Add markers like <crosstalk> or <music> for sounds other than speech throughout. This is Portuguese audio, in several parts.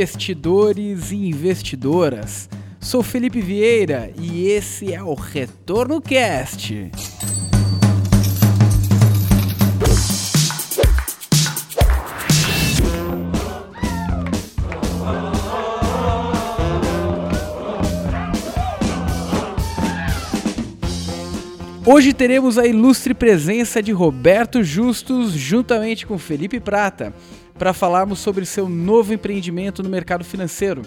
investidores e investidoras. Sou Felipe Vieira e esse é o Retorno Cast. Hoje teremos a ilustre presença de Roberto Justus juntamente com Felipe Prata para falarmos sobre seu novo empreendimento no mercado financeiro.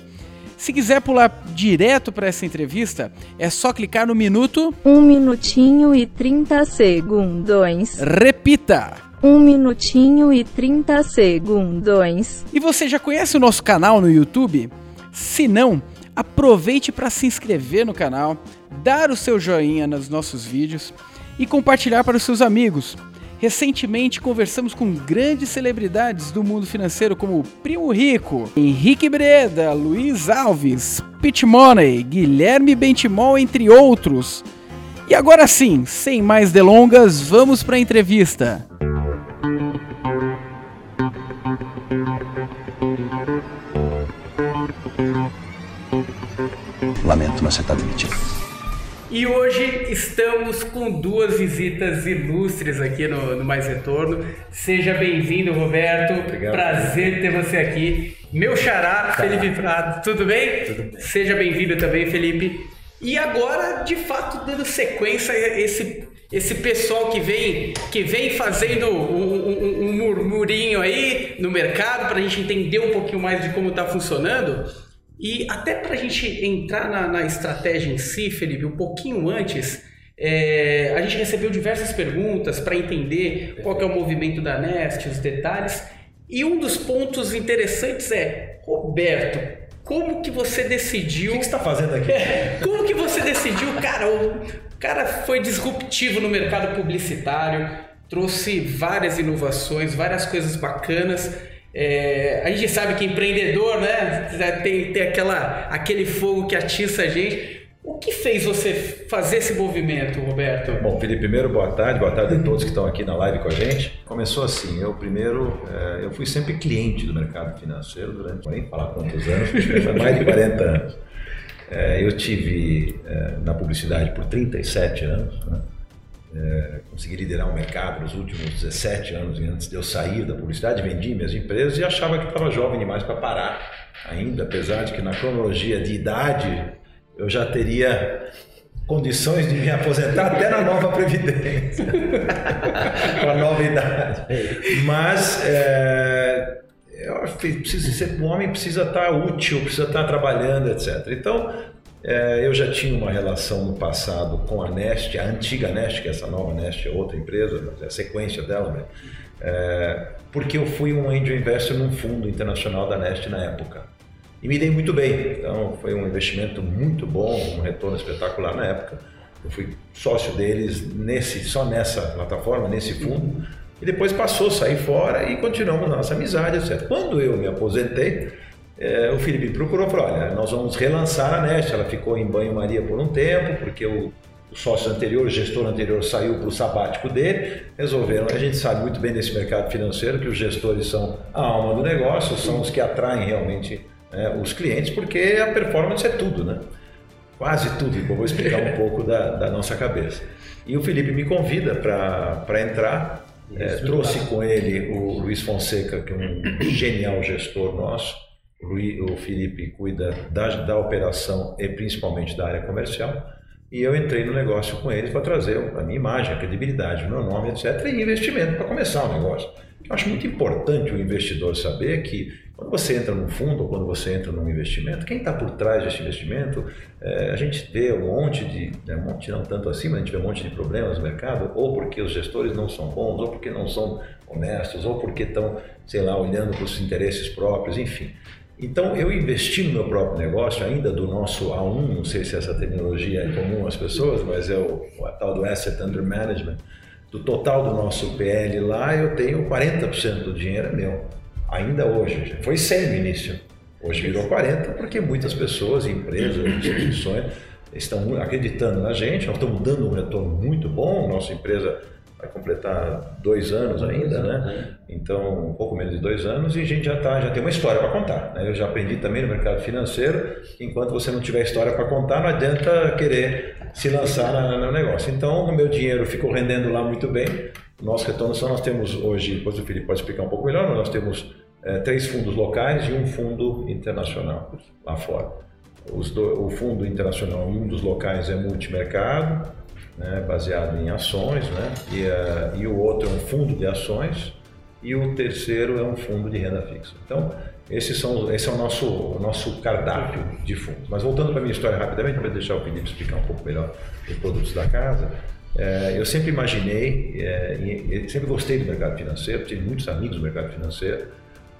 Se quiser pular direto para essa entrevista, é só clicar no minuto. 1 minutinho e 30 segundos. Repita! 1 minutinho e 30 segundos. E você já conhece o nosso canal no YouTube? Se não, aproveite para se inscrever no canal, dar o seu joinha nos nossos vídeos e compartilhar para os seus amigos. Recentemente conversamos com grandes celebridades do mundo financeiro como Primo Rico, Henrique Breda, Luiz Alves, Pete Money, Guilherme Bentimol, entre outros. E agora sim, sem mais delongas, vamos para a entrevista. Lamento, mas você está demitido. E hoje estamos com duas visitas ilustres aqui no, no Mais Retorno. Seja bem-vindo, Roberto. Obrigado. Prazer ter você aqui. Meu xará, Felipe Prado. Tudo bem? Tudo bem. Seja bem-vindo também, Felipe. E agora, de fato, dando sequência a esse esse pessoal que vem que vem fazendo um, um- um murmurinho aí no mercado para a gente entender um pouquinho mais de como está funcionando. E até para a gente entrar na, na estratégia em si, Felipe, um pouquinho antes, é, a gente recebeu diversas perguntas para entender qual é o movimento da Nest, os detalhes. E um dos pontos interessantes é, Roberto, como que você decidiu... O que você está fazendo aqui? <laughs> É, como que você decidiu, cara? O cara foi disruptivo no mercado publicitário, trouxe várias inovações, várias coisas bacanas. É, a gente sabe que empreendedor, né? Tem, tem aquela, aquele fogo que atiça a gente. O que fez você fazer esse movimento, Roberto? Bom, Felipe, primeiro, boa tarde. Boa tarde a todos que estão aqui na live com a gente. Começou assim, eu primeiro, eh, eu fui sempre cliente do mercado financeiro durante, nem falar quantos anos, foi mais de 40 anos. Eh, Eu tive eh, na publicidade por 37 anos, né? Eh, consegui liderar o mercado nos últimos 17 anos antes de eu sair da publicidade, vendi minhas empresas e achava que estava jovem demais para parar ainda, apesar de que na cronologia de idade eu já teria condições de me aposentar até na nova Previdência, <laughs> com a nova idade. Mas é, eu precisa ser, o homem precisa estar útil, precisa estar trabalhando, etc. Então, é, eu já tinha uma relação no passado com a Nest, a antiga Nest, que essa nova Nest é outra empresa, mas é a sequência dela, né? É, porque eu fui um angel investor num fundo internacional da Nest na época. E me dei muito bem. Então, foi um investimento muito bom, um retorno espetacular na época. Eu fui sócio deles nesse, só nessa plataforma, nesse fundo. E depois passou, saí fora e continuamos nossa amizade, etc. Quando eu me aposentei, eh, o Felipe procurou e falou: olha, nós vamos relançar a Nest. Ela ficou em banho-maria por um tempo, porque o, o sócio anterior, o gestor anterior, saiu para o sabático dele. Resolveram. A gente sabe muito bem desse mercado financeiro que os gestores são a alma do negócio, são os que atraem realmente né, os clientes, porque a performance é tudo, né? Quase tudo, que eu vou explicar um <laughs> pouco da, da nossa cabeça. E o Felipe me convida para entrar, eh, trouxe com ele o Luiz Fonseca, que é um genial gestor nosso. O, Felipe cuida da, da operação e principalmente da área comercial. E eu entrei no negócio com eles para trazer a minha imagem, a credibilidade, o meu nome, etc. E investimento para começar o negócio. Eu acho muito importante o investidor saber que quando você entra num fundo ou quando você entra num investimento, quem está por trás desse investimento, eh, a gente vê um monte de, né, um monte não tanto assim, mas a gente vê um monte de problemas no mercado, ou porque os gestores não são bons, ou porque não são honestos, ou porque estão, sei lá, olhando para os interesses próprios, enfim. Então, eu investi no meu próprio negócio, ainda do nosso A1, não sei se essa terminologia é comum às pessoas, mas é o, o tal do Asset Under Management. Do total do nosso PL lá, eu tenho 40% do dinheiro é meu. Ainda hoje. Foi 100 no início. Hoje virou 40 porque muitas pessoas, empresas, instituições estão acreditando na gente. Nós estamos dando um retorno muito bom. Nossa empresa vai completar dois anos ainda, né? Então, um pouco menos de dois anos e a gente já, tá, já tem uma história para contar. Né? Eu já aprendi também no mercado financeiro que enquanto você não tiver história para contar, não adianta querer se lançar no negócio. Então, o meu dinheiro ficou rendendo lá muito bem. Nosso retorno são, nós temos hoje, depois o Felipe pode explicar um pouco melhor, nós temos é, três fundos locais e um fundo internacional lá fora. Do, o fundo internacional e um dos locais é multimercado, né, baseado em ações, né, e, uh, e o outro é um fundo de ações e o terceiro é um fundo de renda fixa. Então, esses são, esse é o nosso, o nosso cardápio de fundos. Mas voltando para a minha história rapidamente, para deixar o Felipe explicar um pouco melhor os produtos da casa, é, eu sempre imaginei, é, sempre gostei do mercado financeiro, tive muitos amigos no mercado financeiro,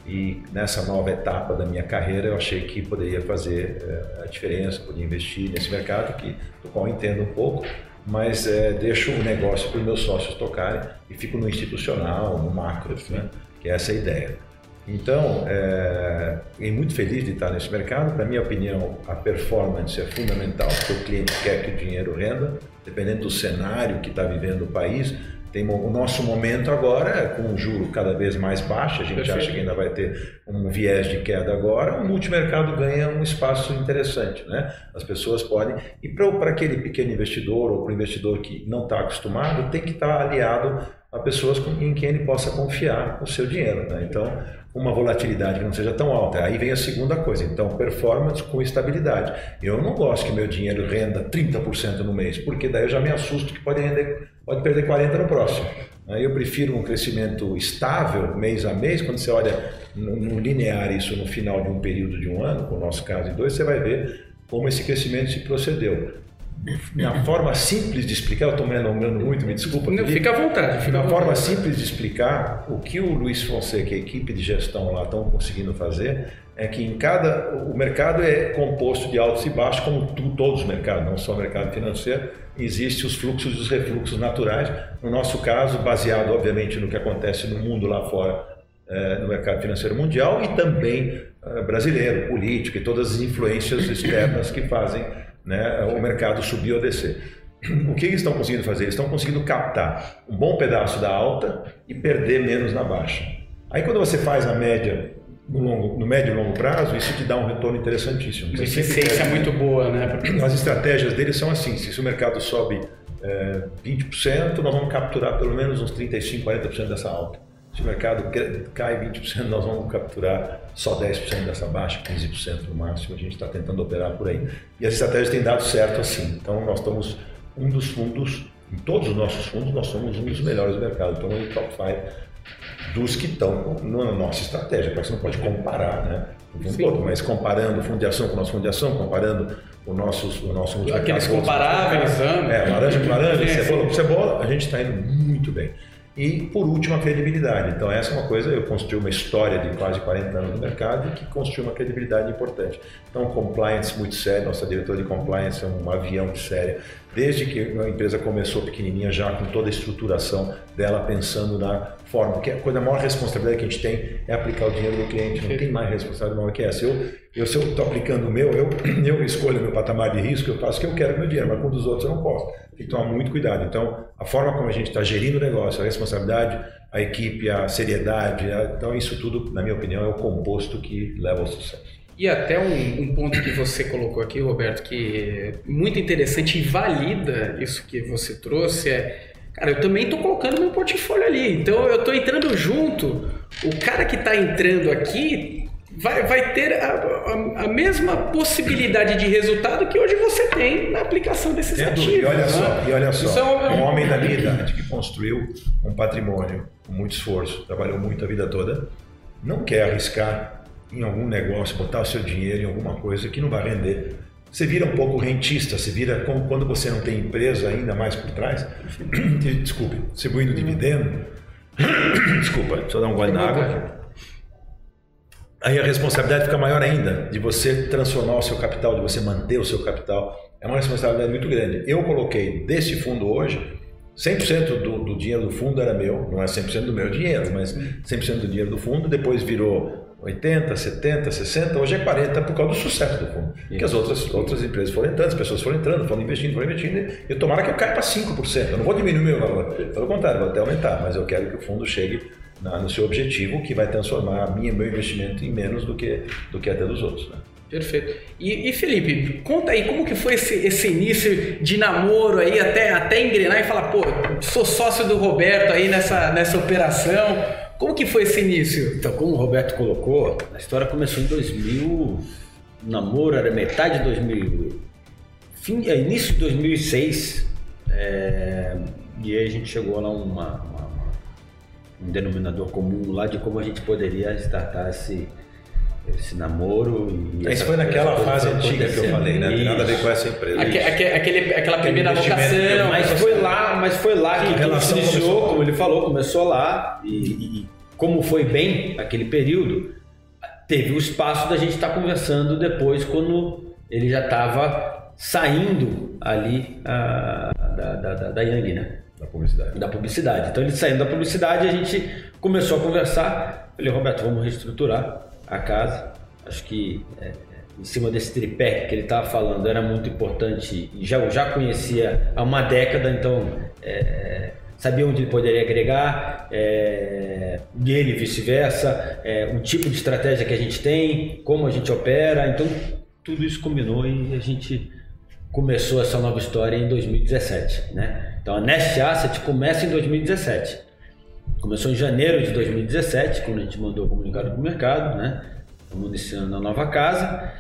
e nessa nova etapa da minha carreira eu achei que poderia fazer é, a diferença, poderia investir nesse mercado que, do qual eu entendo um pouco, mas é, deixo o negócio para os meus sócios tocarem e fico no institucional, no macro, né? que é essa a ideia. Então, é, muito feliz de estar nesse mercado. Para minha opinião, a performance é fundamental, porque o cliente quer que o dinheiro renda, dependendo do cenário que está vivendo o país. Tem o nosso momento agora, é com o juro cada vez mais baixo, a gente Perfeito. acha que ainda vai ter um viés de queda agora, o multimercado ganha um espaço interessante. Né? As pessoas podem. E para aquele pequeno investidor ou para o investidor que não está acostumado, tem que estar tá aliado a pessoas em quem ele possa confiar o seu dinheiro. Né? Então, uma volatilidade que não seja tão alta. Aí vem a segunda coisa, então performance com estabilidade. Eu não gosto que meu dinheiro renda 30% no mês, porque daí eu já me assusto que pode, render, pode perder 40% no próximo. Aí eu prefiro um crescimento estável, mês a mês, quando você olha no, no linear isso no final de um período de um ano, com o nosso caso de dois, você vai ver como esse crescimento se procedeu minha forma simples de explicar, eu estou me alongando muito, me desculpa. Não, fica à vontade. Fica à forma simples de explicar o que o Luiz Fonseca e a equipe de gestão lá estão conseguindo fazer é que em cada o mercado é composto de altos e baixos, como tu, todos os mercados, não só o mercado financeiro. Existem os fluxos e os refluxos naturais. No nosso caso, baseado obviamente no que acontece no mundo lá fora, é, no mercado financeiro mundial e também é, brasileiro, político e todas as influências externas que fazem né, o mercado subir ou descer. <clears throat> O que eles estão conseguindo fazer? Eles estão conseguindo captar um bom pedaço da alta e perder menos na baixa. Aí quando você faz a média no, longo, no médio e longo prazo, isso te dá um retorno interessantíssimo. A eficiência é muito boa, né? As estratégias deles são assim, se o mercado sobe é, 20%, nós vamos capturar pelo menos uns 35%, 40% dessa alta. Se o mercado cai 20%, nós vamos capturar só 10% dessa baixa, 15% no máximo. A gente está tentando operar por aí. E as estratégias têm dado certo assim. Então, nós estamos um dos fundos, em todos os nossos fundos, nós somos um dos melhores do mercado. Estamos no top 5 dos que estão na nossa estratégia. Porque você não pode comparar, né? Todo, mas comparando o fundo de ação com o nosso fundo de ação, comparando o nosso, o nosso Aqueles comparáveis, É, laranja com laranja, cebola com cebola, a gente está indo muito bem. E, por último, a credibilidade. Então, essa é uma coisa, eu construí uma história de quase 40 anos no mercado que construiu uma credibilidade importante. Então, compliance muito sério, nossa diretora de compliance é um avião de séria. Desde que a empresa começou pequenininha, já com toda a estruturação dela, pensando na forma, que a coisa, a maior responsabilidade que a gente tem é aplicar o dinheiro do cliente, não tem mais responsabilidade maior que essa. Eu, eu se eu estou aplicando o meu, eu, <clears throat> eu escolho meu patamar de risco, eu faço o que eu quero com meu dinheiro, mas com o dos outros eu não posso. Tem que tomar muito cuidado. Então, a forma como a gente está gerindo o negócio, a responsabilidade, a equipe, a seriedade, a, então isso tudo, na minha opinião, é o composto que leva ao sucesso. E até um, um, ponto que você colocou aqui, Roberto, que é muito interessante e valida isso que você trouxe é, cara, eu também estou colocando meu portfólio ali, então eu estou entrando junto. O cara que está entrando aqui vai, vai ter a, a, a, mesma possibilidade de resultado que hoje você tem na aplicação desses Tem ativos. E olha né? só, e olha só é um... um homem da minha idade que construiu um patrimônio com muito esforço, trabalhou muito a vida toda, não quer arriscar em algum negócio, botar o seu dinheiro em alguma coisa que não vai render. Você vira um pouco rentista, você vira como quando você não tem empresa ainda mais por trás. <clears throat> Desculpe, distribuindo dividendo. <clears throat> Desculpa, deixa eu dar um gole na água aí a responsabilidade fica maior ainda de você transformar o seu capital, de você manter o seu capital. É uma responsabilidade muito grande. Eu coloquei desse fundo hoje, 100% do, do dinheiro do fundo era meu, não é 100% do meu dinheiro, mas 100% do dinheiro do fundo, depois virou 80, 70, 60, hoje é 40 por causa do sucesso do fundo. Que as outras, outras empresas foram entrando, as pessoas foram entrando, foram investindo, foram investindo, e tomara que eu caia para 5%. Eu não vou diminuir meu valor, pelo contrário, vou até aumentar, mas eu quero que o fundo chegue na, no seu objetivo, que vai transformar a minha, meu investimento em menos do que, do que até dos outros. Né? Perfeito. E, e, Felipe, conta aí como que foi esse, esse início de namoro aí até, até engrenar e falar, pô, sou sócio do Roberto aí nessa, nessa operação. Como que foi esse início? Então, como o Roberto colocou, a história começou em 2000, o namoro era metade de 2000, fim, é, início de 2006, é, e aí a gente chegou lá uma, uma, um denominador comum lá de como a gente poderia startar esse, esse namoro. E Isso foi naquela fase antiga que eu falei, né? Tem nada a ver com essa empresa. Aque, aquele, aquela primeira vocação. Mas foi lá, mas foi lá que, que se iniciou, como ele falou, começou lá e, e, como foi bem aquele período, teve o espaço da gente estar tá conversando depois quando ele já estava saindo ali a, da, da, da, da Yang, né? Da publicidade. Da publicidade. Então ele saindo da publicidade, a gente começou a conversar. Falei, Roberto, vamos reestruturar a casa. Acho que é, em cima desse tripé que ele estava falando era muito importante. Já já conhecia há uma década, então é, sabia onde ele poderia agregar, é, e vice-versa, é, o tipo de estratégia que a gente tem, como a gente opera. Então tudo isso combinou e a gente começou essa nova história em 2017, né? Então a Nest Asset começa em 2017. Começou em janeiro de 2017, quando a gente mandou o comunicado para o mercado, né? Estamos iniciando a nova casa.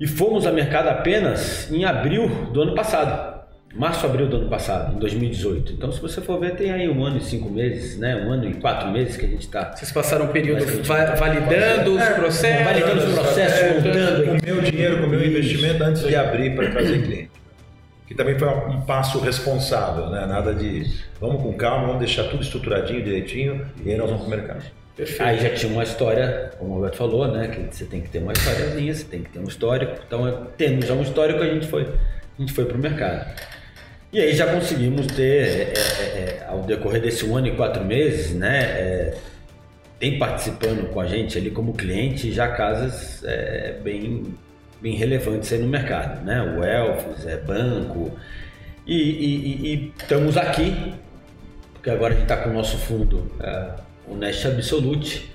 E fomos a mercado apenas em abril do ano passado. Março, abril do ano passado, em 2018. Então, se você for ver, tem aí um ano e cinco meses, né? Um ano e quatro meses que a gente está. Vocês passaram um período va validando os processos? Validando os processos, voltando. Com o meu dinheiro, com o meu investimento antes de abrir para trazer cliente que também foi um passo responsável, né? Nada de vamos com calma, vamos deixar tudo estruturadinho, direitinho, e aí nós vamos para o mercado. Perfeito. Aí já tinha uma história, como o Roberto falou, né? Que você tem que ter uma historiazinha, você tem que ter um histórico. Então, tendo já um histórico, a gente foi, a gente foi para o mercado. E aí já conseguimos ter, é, é, é, ao decorrer desse um ano e quatro meses, né? É, tem participando com a gente ali como cliente já casas é, bem bem relevantes aí no mercado, né? O Elfos, é banco. E, estamos aqui, porque agora a gente está com o nosso fundo, é, o Nest Absolute,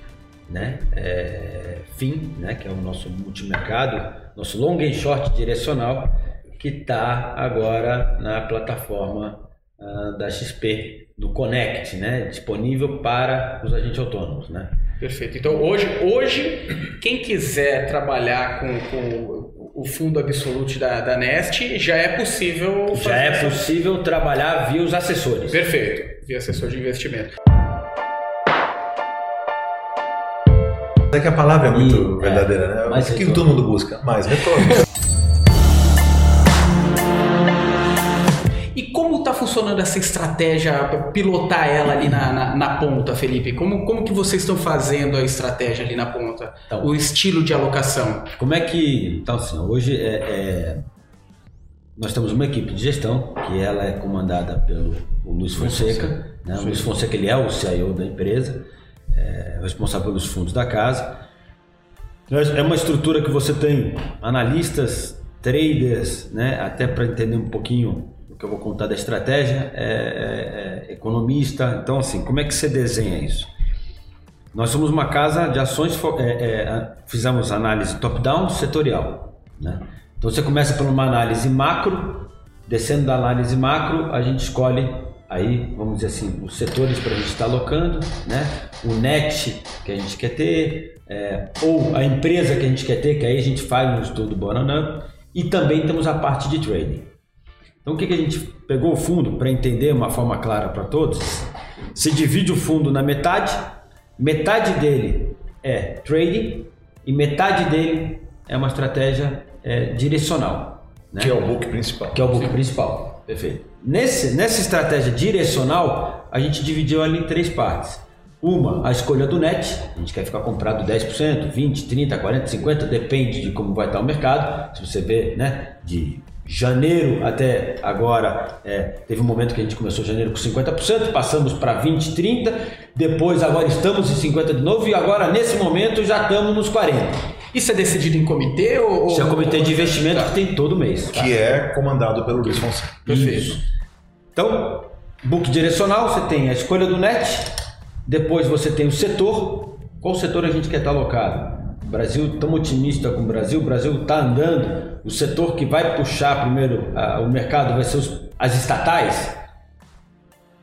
né? É, FIM, né? que é o nosso multimercado, nosso long and short direcional, que está agora na plataforma uh, da XP, do Connect, né? disponível para os agentes autônomos. Né? Perfeito. Então hoje, hoje quem quiser trabalhar com, com o fundo absoluto da, da Nest, já é possível. Já é possível trabalhar via os assessores. Perfeito, via assessor de investimento. É que a palavra é muito e, verdadeira, é, né? O que todo mundo busca? Mais retorno. <laughs> funcionando essa estratégia, pilotar ela ali na, na, na, ponta, Felipe? Como, como que vocês estão fazendo a estratégia ali na ponta? Então, o estilo de alocação? Como é que... Então, assim, hoje é, é, nós temos uma equipe de gestão, que ela é comandada pelo Luiz Fonseca. Né? O Luiz Fonseca ele é o CIO da empresa, é responsável pelos fundos da casa. É uma estrutura que você tem analistas, traders, né? até para entender um pouquinho que eu vou contar da estratégia é, é, é, economista. Então, assim, como é que você desenha isso? Nós somos uma casa de ações, é, é, fizemos análise top-down setorial. Né? Então, você começa por uma análise macro, descendo da análise macro, a gente escolhe aí, vamos dizer assim, os setores para a gente estar alocando, né? o net que a gente quer ter, é, ou a empresa que a gente quer ter, que aí a gente faz um estudo bottom-up, e também temos a parte de trading. Então o que, que a gente pegou o fundo para entender uma forma clara para todos? Se divide o fundo na metade, metade dele é trading e metade dele é uma estratégia é, direcional. Né? Que é o book principal. Que é o book Sim. principal. Perfeito. Nesse, nessa estratégia direcional, a gente dividiu ali em três partes. Uma, a escolha do net, a gente quer ficar comprado 10%, 20%, 30%, 40%, 50%, depende de como vai estar o mercado. Se você vê, né, de janeiro até agora, é, teve um momento que a gente começou janeiro com 50%, passamos para 20, 30, depois agora estamos em 50 de novo e agora nesse momento já estamos nos 40. Isso é decidido em comitê ou. Isso é o comitê de investimento que tem todo mês. Que é comandado pelo Luiz Fonseca. Perfeito. Isso. Então, book direcional, você tem a escolha do net, depois você tem o setor. Qual setor a gente quer estar alocado? O Brasil, estamos otimistas com o Brasil, o Brasil está andando. O setor que vai puxar primeiro a- o mercado vai ser os- as estatais?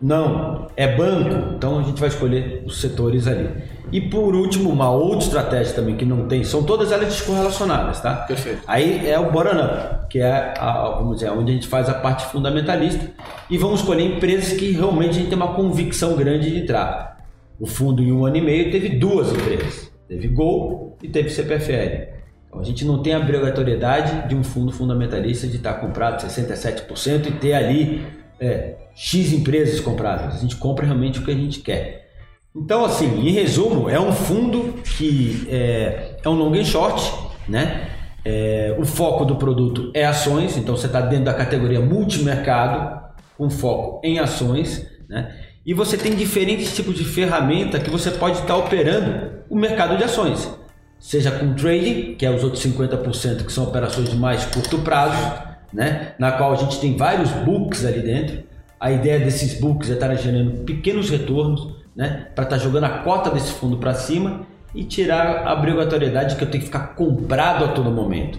Não, é banco, então a gente vai escolher os setores ali. E por último, uma outra estratégia também que não tem, são todas elas descorrelacionadas, tá? Perfeito. Aí é o bottom que é a- vamos dizer, onde a gente faz a parte fundamentalista e vamos escolher empresas que realmente a gente tem uma convicção grande de entrar. O fundo em um ano e meio teve duas empresas, teve Gol e teve CPFL. Então a gente não tem a obrigatoriedade de um fundo fundamentalista de estar comprado 67% e ter ali é, X empresas compradas. A gente compra realmente o que a gente quer. Então, assim, em resumo, é um fundo que é, é um long and short, né? É, o foco do produto é ações, então você está dentro da categoria multimercado, com foco em ações, né? E você tem diferentes tipos de ferramenta que você pode estar operando o mercado de ações. Seja com trading, que é os outros 50% que são operações de mais curto prazo, né? Na qual a gente tem vários books ali dentro. A ideia desses books é estar gerando pequenos retornos, né? Para estar jogando a cota desse fundo para cima e tirar a obrigatoriedade que eu tenho que ficar comprado a todo momento.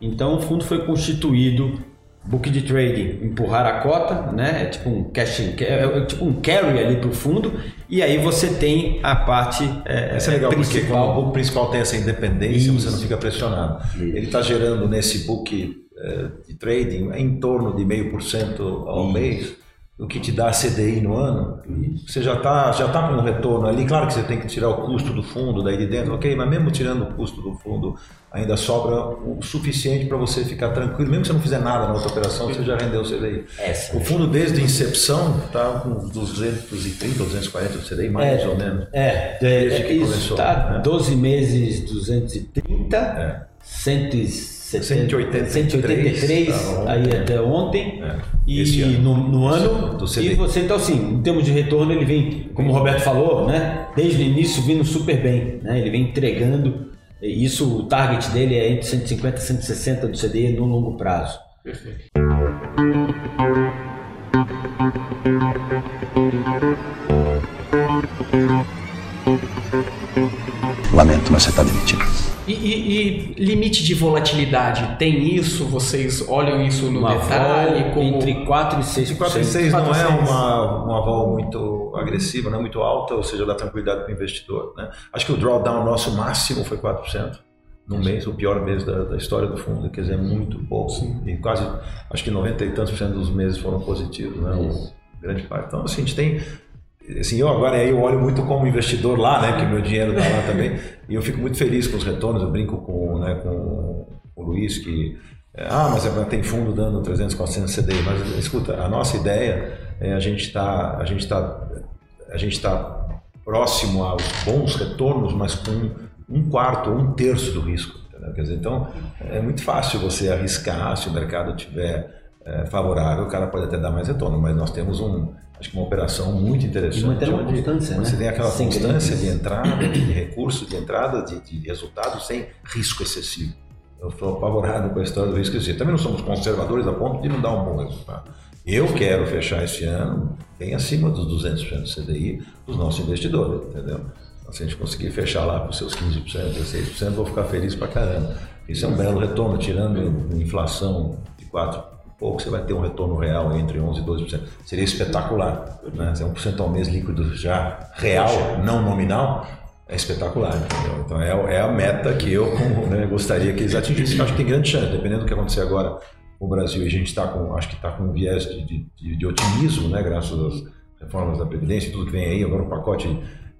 Então o fundo foi constituído book de trading, empurrar a cota, né? É tipo um cash, é, é tipo um carry ali para o fundo e aí você tem a parte é, Isso é legal, porque principal. como o book principal tem essa independência, Isso. você não fica pressionado. Ele está gerando nesse book eh, de trading em torno de meio por cento ao Isso. mês, o que te dá CDI no ano. Você já está já tá com um retorno ali. Claro que você tem que tirar o custo do fundo daí de dentro, ok, mas mesmo tirando o custo do fundo, ainda sobra o suficiente para você ficar tranquilo. Mesmo que você não fizer nada na outra operação, você já rendeu o CDI. Essa. O fundo desde a incepção está com 230 ou 240 do CDI, mais É, ou menos. É, Desde é, que isso começou, tá né? 12 meses 230, É. 170, 183, 183 tá, aí ontem. até ontem É, e ano. No, no ano e você então assim em termos de retorno ele vem como o Roberto falou né desde o início vindo super bem né ele vem entregando e isso o target dele é entre 150 e 160 do CDI no longo prazo Perfeito. Lamento, mas você está demitido. E, e- e limite de volatilidade, tem isso? Vocês olham isso no uma detalhe? Como... entre 4 e 6 Esse 4 e 6 não 4 e é 6. uma, uma vol muito agressiva, não é muito alta, ou seja, dá tranquilidade para o investidor. Né? Acho que o drawdown nosso máximo foi 4% no mês, o pior mês da, da história do fundo, quer dizer, é muito pouco. E quase, acho que 90 e tantos por cento dos meses foram positivos, né? Isso. Grande parte. Então, assim, a gente tem. Assim, eu agora eu olho muito como investidor lá, né? Que meu dinheiro está lá também. E eu fico muito feliz com os retornos. Eu brinco com, né, com o Luiz que. Ah, mas tem fundo dando 300, 400 CDI. Mas escuta, a nossa ideia é a gente tá, a gente tá, a gente tá próximo aos bons retornos, mas com um quarto ou um terço do risco. entendeu? Quer dizer, então é muito fácil você arriscar se o mercado tiver é, favorável, o cara pode até dar mais retorno, mas nós temos um, acho que uma operação muito interessante. E manter uma constância, Você né? tem aquela Sem constância grandes- de entrada, de recurso, de entrada, de, de resultado sem risco excessivo. Eu estou apavorado com a história do risco excessivo. Também não somos conservadores a ponto de não dar um bom resultado. Eu quero fechar esse ano bem acima dos 200% do CDI dos nossos investidores, entendeu? Então, se a gente conseguir fechar lá com seus 15%, 16%, vou ficar feliz pra caramba. Isso é um belo retorno, tirando inflação de 4 pouco, você vai ter um retorno real entre 11% e 12%. Seria espetacular. Né? Se é 1% ao mês líquido já real, não nominal, é espetacular, entendeu? Então é, é a meta que eu <laughs> né, gostaria que eles atingissem. Eu acho que tem grande chance, dependendo do que acontecer agora com o Brasil, e a gente está com, acho que está com um viés de, de, de- de otimismo, né, graças às reformas da Previdência, tudo que vem aí, agora o pacote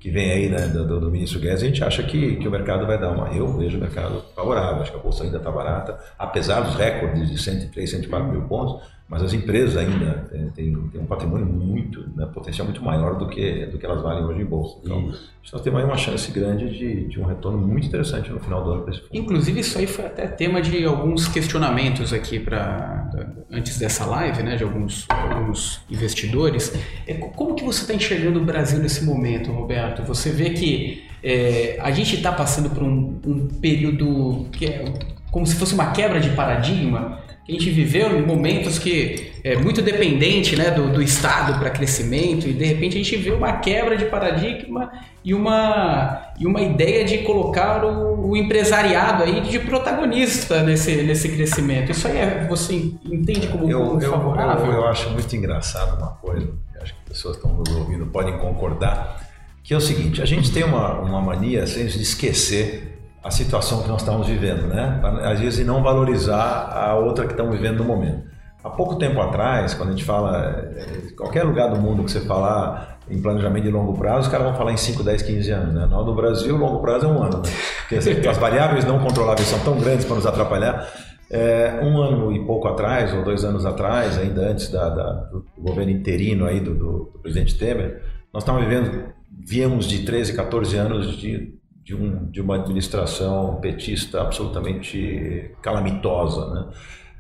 que vem aí né, do, do- ministro Guedes, a gente acha que, que o mercado vai dar uma. Eu vejo o mercado favorável, acho que a bolsa ainda está barata, apesar dos recordes de 103, 104 mil pontos, Mas as empresas ainda têm, têm um patrimônio muito, né, potencial muito maior do que, do que elas valem hoje em bolsa. Então, isso. nós temos aí uma chance grande de, de um retorno muito interessante no final do ano para esse fundo. Inclusive, isso aí foi até tema de alguns questionamentos aqui para antes dessa live, né, de alguns, alguns investidores. É, como que você está enxergando o Brasil nesse momento, Roberto? Você vê que é, a gente está passando por um, um período que é como se fosse uma quebra de paradigma a gente viveu em momentos que é muito dependente né, do, do Estado para crescimento e de repente a gente vê uma quebra de paradigma e uma, e uma ideia de colocar o, o empresariado aí de protagonista nesse, nesse crescimento. Isso aí é, você entende como, eu, como eu, favorável? Eu, eu, acho muito engraçado uma coisa, acho que as pessoas que estão nos ouvindo podem concordar, que é o seguinte, a gente tem uma, uma mania assim, de esquecer a situação que nós estamos vivendo, né? Às vezes não valorizar a outra que estamos vivendo no momento. Há pouco tempo atrás, quando a gente fala, eh, qualquer lugar do mundo que você falar em planejamento de longo prazo, os caras vão falar em 5, 10, 15 anos. Né? No Brasil, longo prazo é um ano. Né? Porque as variáveis não controláveis são tão grandes para nos atrapalhar. É, um ano e pouco atrás, ou dois anos atrás, ainda antes da, da, do governo interino aí do, do, do presidente Temer, nós estávamos vivendo, viemos de 13, 14 anos de de, um, de uma administração petista absolutamente calamitosa. Né?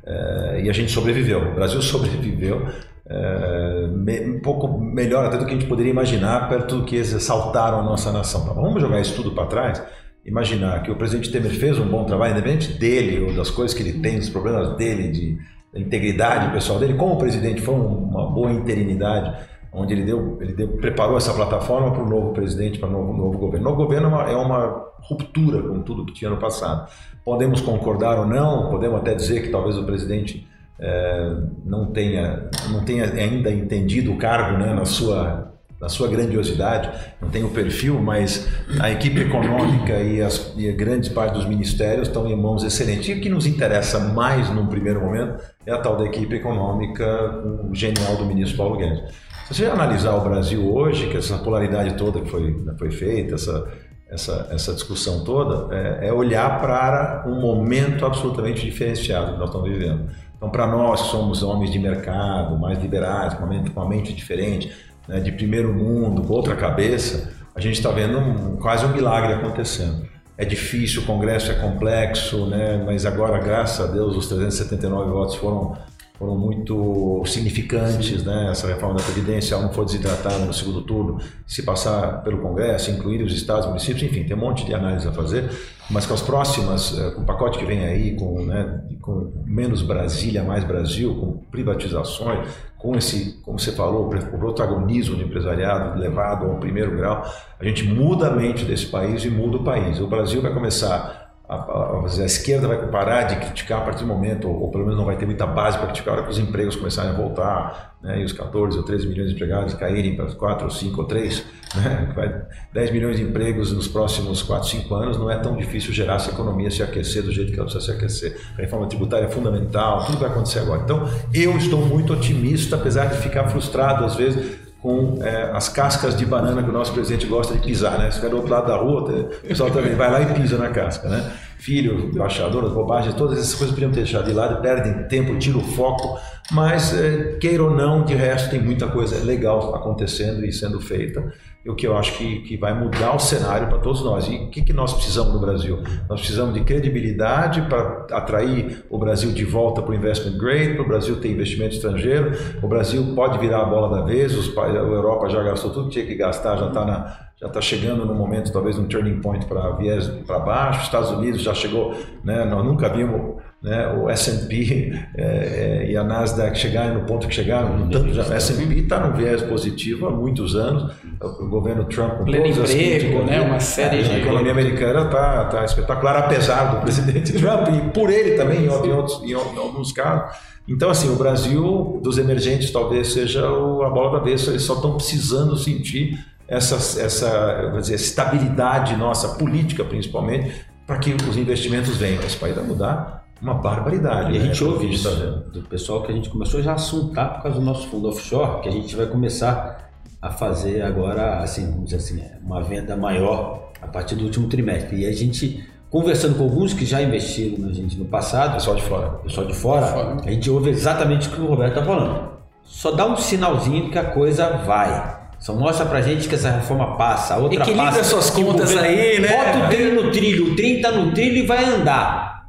É, e a gente sobreviveu, o Brasil <laughs> sobreviveu é, um pouco melhor até do que a gente poderia imaginar, perto do que eles assaltaram a nossa nação. Tá, vamos jogar isso tudo para trás? Imaginar que o presidente Temer fez um bom trabalho, independente dele ou das coisas que ele tem, dos problemas dele, de, da integridade pessoal dele, como presidente foi uma boa interinidade onde ele deu, ele deu, preparou essa plataforma para o novo presidente, para o novo, novo governo. O novo governo é uma, é uma, ruptura com tudo que tinha no passado. Podemos concordar ou não, podemos até dizer que talvez o presidente é, não, tenha, não tenha ainda entendido o cargo né, na sua na sua grandiosidade, não tem o perfil, mas a equipe econômica e, as, e a grande parte dos ministérios estão em mãos excelentes. E o que nos interessa mais num primeiro momento é a tal da equipe econômica um genial do ministro Paulo Guedes. Se você analisar o Brasil hoje, que essa polaridade toda que foi, né, foi feita, essa, essa, essa discussão toda, é, é olhar para um momento absolutamente diferenciado que nós estamos vivendo. Então, para nós que somos homens de mercado, mais liberais, com uma mente, diferente, né, de primeiro mundo, com outra cabeça, a gente está vendo um, quase um milagre acontecendo. É difícil, o Congresso é complexo, né, mas agora, graças a Deus, os 379 votos foram foram muito significantes, né? Essa reforma da Previdência, ela não foi desidratada no segundo turno, se passar pelo Congresso, incluir os estados, municípios, enfim, tem um monte de análise a fazer, mas com as próximas, eh, com o pacote que vem aí, com, né, com menos Brasília, mais Brasil, com privatizações, com esse, como você falou, o protagonismo do empresariado levado ao primeiro grau, a gente muda a mente desse país e muda o país. O Brasil vai começar a, a, a, esquerda vai parar de criticar a partir do momento, ou, ou, pelo menos não vai ter muita base para criticar a hora que os empregos começarem a voltar, né, e os 14 ou 13 milhões de empregados caírem para 4 ou 5 ou 3, né, 10 milhões de empregos nos próximos 4, 5 anos, não é tão difícil gerar essa economia se aquecer do jeito que ela precisa se aquecer. A reforma tributária é fundamental, tudo vai acontecer agora. Então, eu estou muito otimista, apesar de ficar frustrado às vezes com é, as cascas de banana que o nosso presidente gosta de pisar, né? Se ficar do outro lado da rua, o pessoal também vai lá e pisa na casca, né? Filho, embaixador, bobagens, todas essas coisas podiam ter deixado de lado, perdem tempo, tiram o foco, mas é, queira ou não, de resto tem muita coisa legal acontecendo e sendo feita o que eu acho que, que vai mudar o cenário para todos nós. E o que, que nós precisamos no Brasil? Nós precisamos de credibilidade para atrair o Brasil de volta para o investment grade, para o Brasil ter investimento estrangeiro. O Brasil pode virar a bola da vez, os, a Europa já gastou tudo que tinha que gastar, já está na já está chegando no momento talvez um turning point para viés para baixo. Os Estados Unidos já chegou, né? Nós nunca vimos né, o S&P <laughs> é, é, e a Nasdaq chegarem no ponto que chegaram. Tanto já, o S&P está no viés positivo há muitos anos. O governo Trump com Pleno emprego, né? Uma série de a economia americana está tá espetacular, apesar do <laughs> presidente Trump e por ele também em, em, outros, em, em alguns casos. Então, assim, o Brasil dos emergentes talvez seja a bola da vez. Eles só estão precisando sentir essa, essa dizer, estabilidade nossa, política principalmente, para que os investimentos venham. Esse país vai mudar uma barbaridade. E a gente né, ouve isso tá do pessoal que a gente começou já a assuntar por causa do nosso fundo offshore, que a gente vai começar a fazer agora, assim, vamos dizer assim, uma venda maior a partir do último trimestre. E a gente conversando com alguns que já investiram na gente no passado, Pessoal de fora. pessoal de fora, a gente ouve exatamente o que o Roberto está falando. Só dá um sinalzinho que a coisa vai. Só mostra pra gente que essa reforma passa, a outra Equilibra passa. suas que o contas aí, né? Bota o trem no trilho, o trem tá no trilho e vai andar.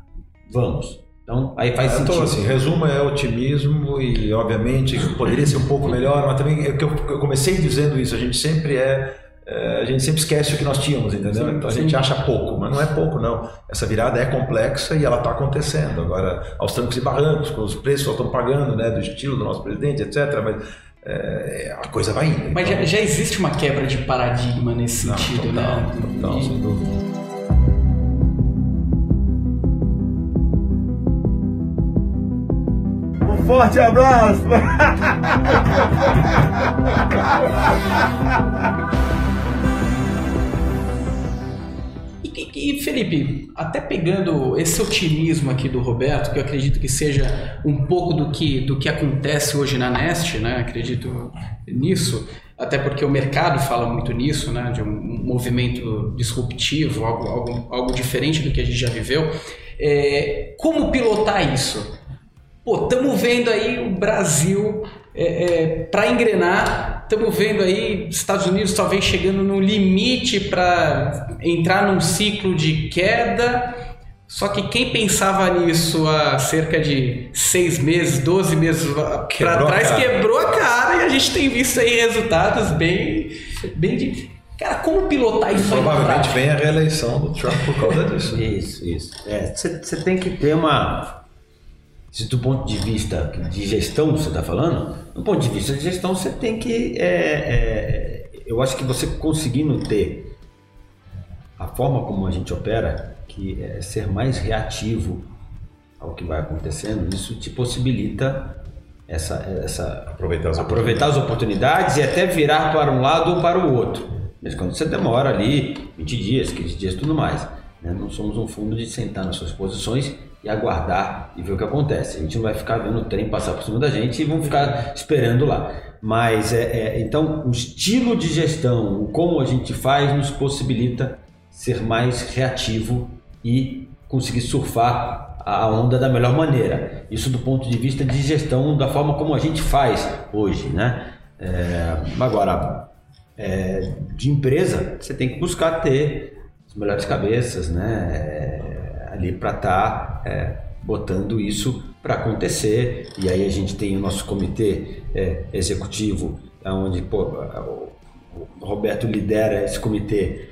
Vamos. Então, aí faz Então, sentido. assim, resumo é otimismo e, obviamente, poderia ser um pouco melhor, mas também é que eu, eu comecei dizendo isso, a gente sempre é, é, a gente sempre esquece o que nós tínhamos, entendeu? Então a gente acha pouco, mas não é pouco, não. Essa virada é complexa e ela está acontecendo. Agora, aos trancos e barrancos, com os preços que nós estamos pagando, né, do estilo do nosso presidente, etc., mas é, a coisa vai indo. Mas Então, já, já existe uma quebra de paradigma nesse não, sentido, total, né? total, E- sem dúvida. Um forte abraço! <laughs> E, e, Felipe, até pegando esse otimismo aqui do Roberto, que eu acredito que seja um pouco do que, do que acontece hoje na Nest, né? Acredito nisso, até porque o mercado fala muito nisso, né? De um movimento disruptivo, algo, algo, algo diferente do que a gente já viveu. É, como pilotar isso? Pô, estamos vendo aí o Brasil é, para engrenar, estamos vendo aí Estados Unidos talvez chegando no limite para entrar num ciclo de queda. Só que quem pensava nisso há cerca de seis meses, 12 meses para Quebrou a trás, cara. quebrou a cara e a gente tem visto aí resultados bem, bem de... Cara, como pilotar isso Provavelmente vem a reeleição do Trump por causa disso. Isso, isso. Você tem que ter uma. Se do ponto de vista de gestão você está falando, do ponto de vista de gestão você tem que. é, é, eu acho que você conseguindo ter a forma como a gente opera, que é ser mais reativo ao que vai acontecendo, isso te possibilita essa, essa Aproveitar as aproveitar as oportunidades e até virar para um lado ou para o outro. Mas quando você demora ali 20 dias, 15 dias, tudo mais. né? Não somos um fundo de sentar nas suas posições e aguardar e ver o que acontece. A gente não vai ficar vendo o trem passar por cima da gente e vamos ficar esperando lá. Mas é, é, então o estilo de gestão, o como a gente faz, nos possibilita ser mais reativo e conseguir surfar a onda da melhor maneira. Isso do ponto de vista de gestão, da forma como a gente faz hoje, né? É, agora, é, de empresa, você tem que buscar ter as melhores cabeças, né? É, ali para estar botando isso para acontecer. E aí a gente tem o nosso comitê é, executivo, onde pô, o Roberto lidera esse comitê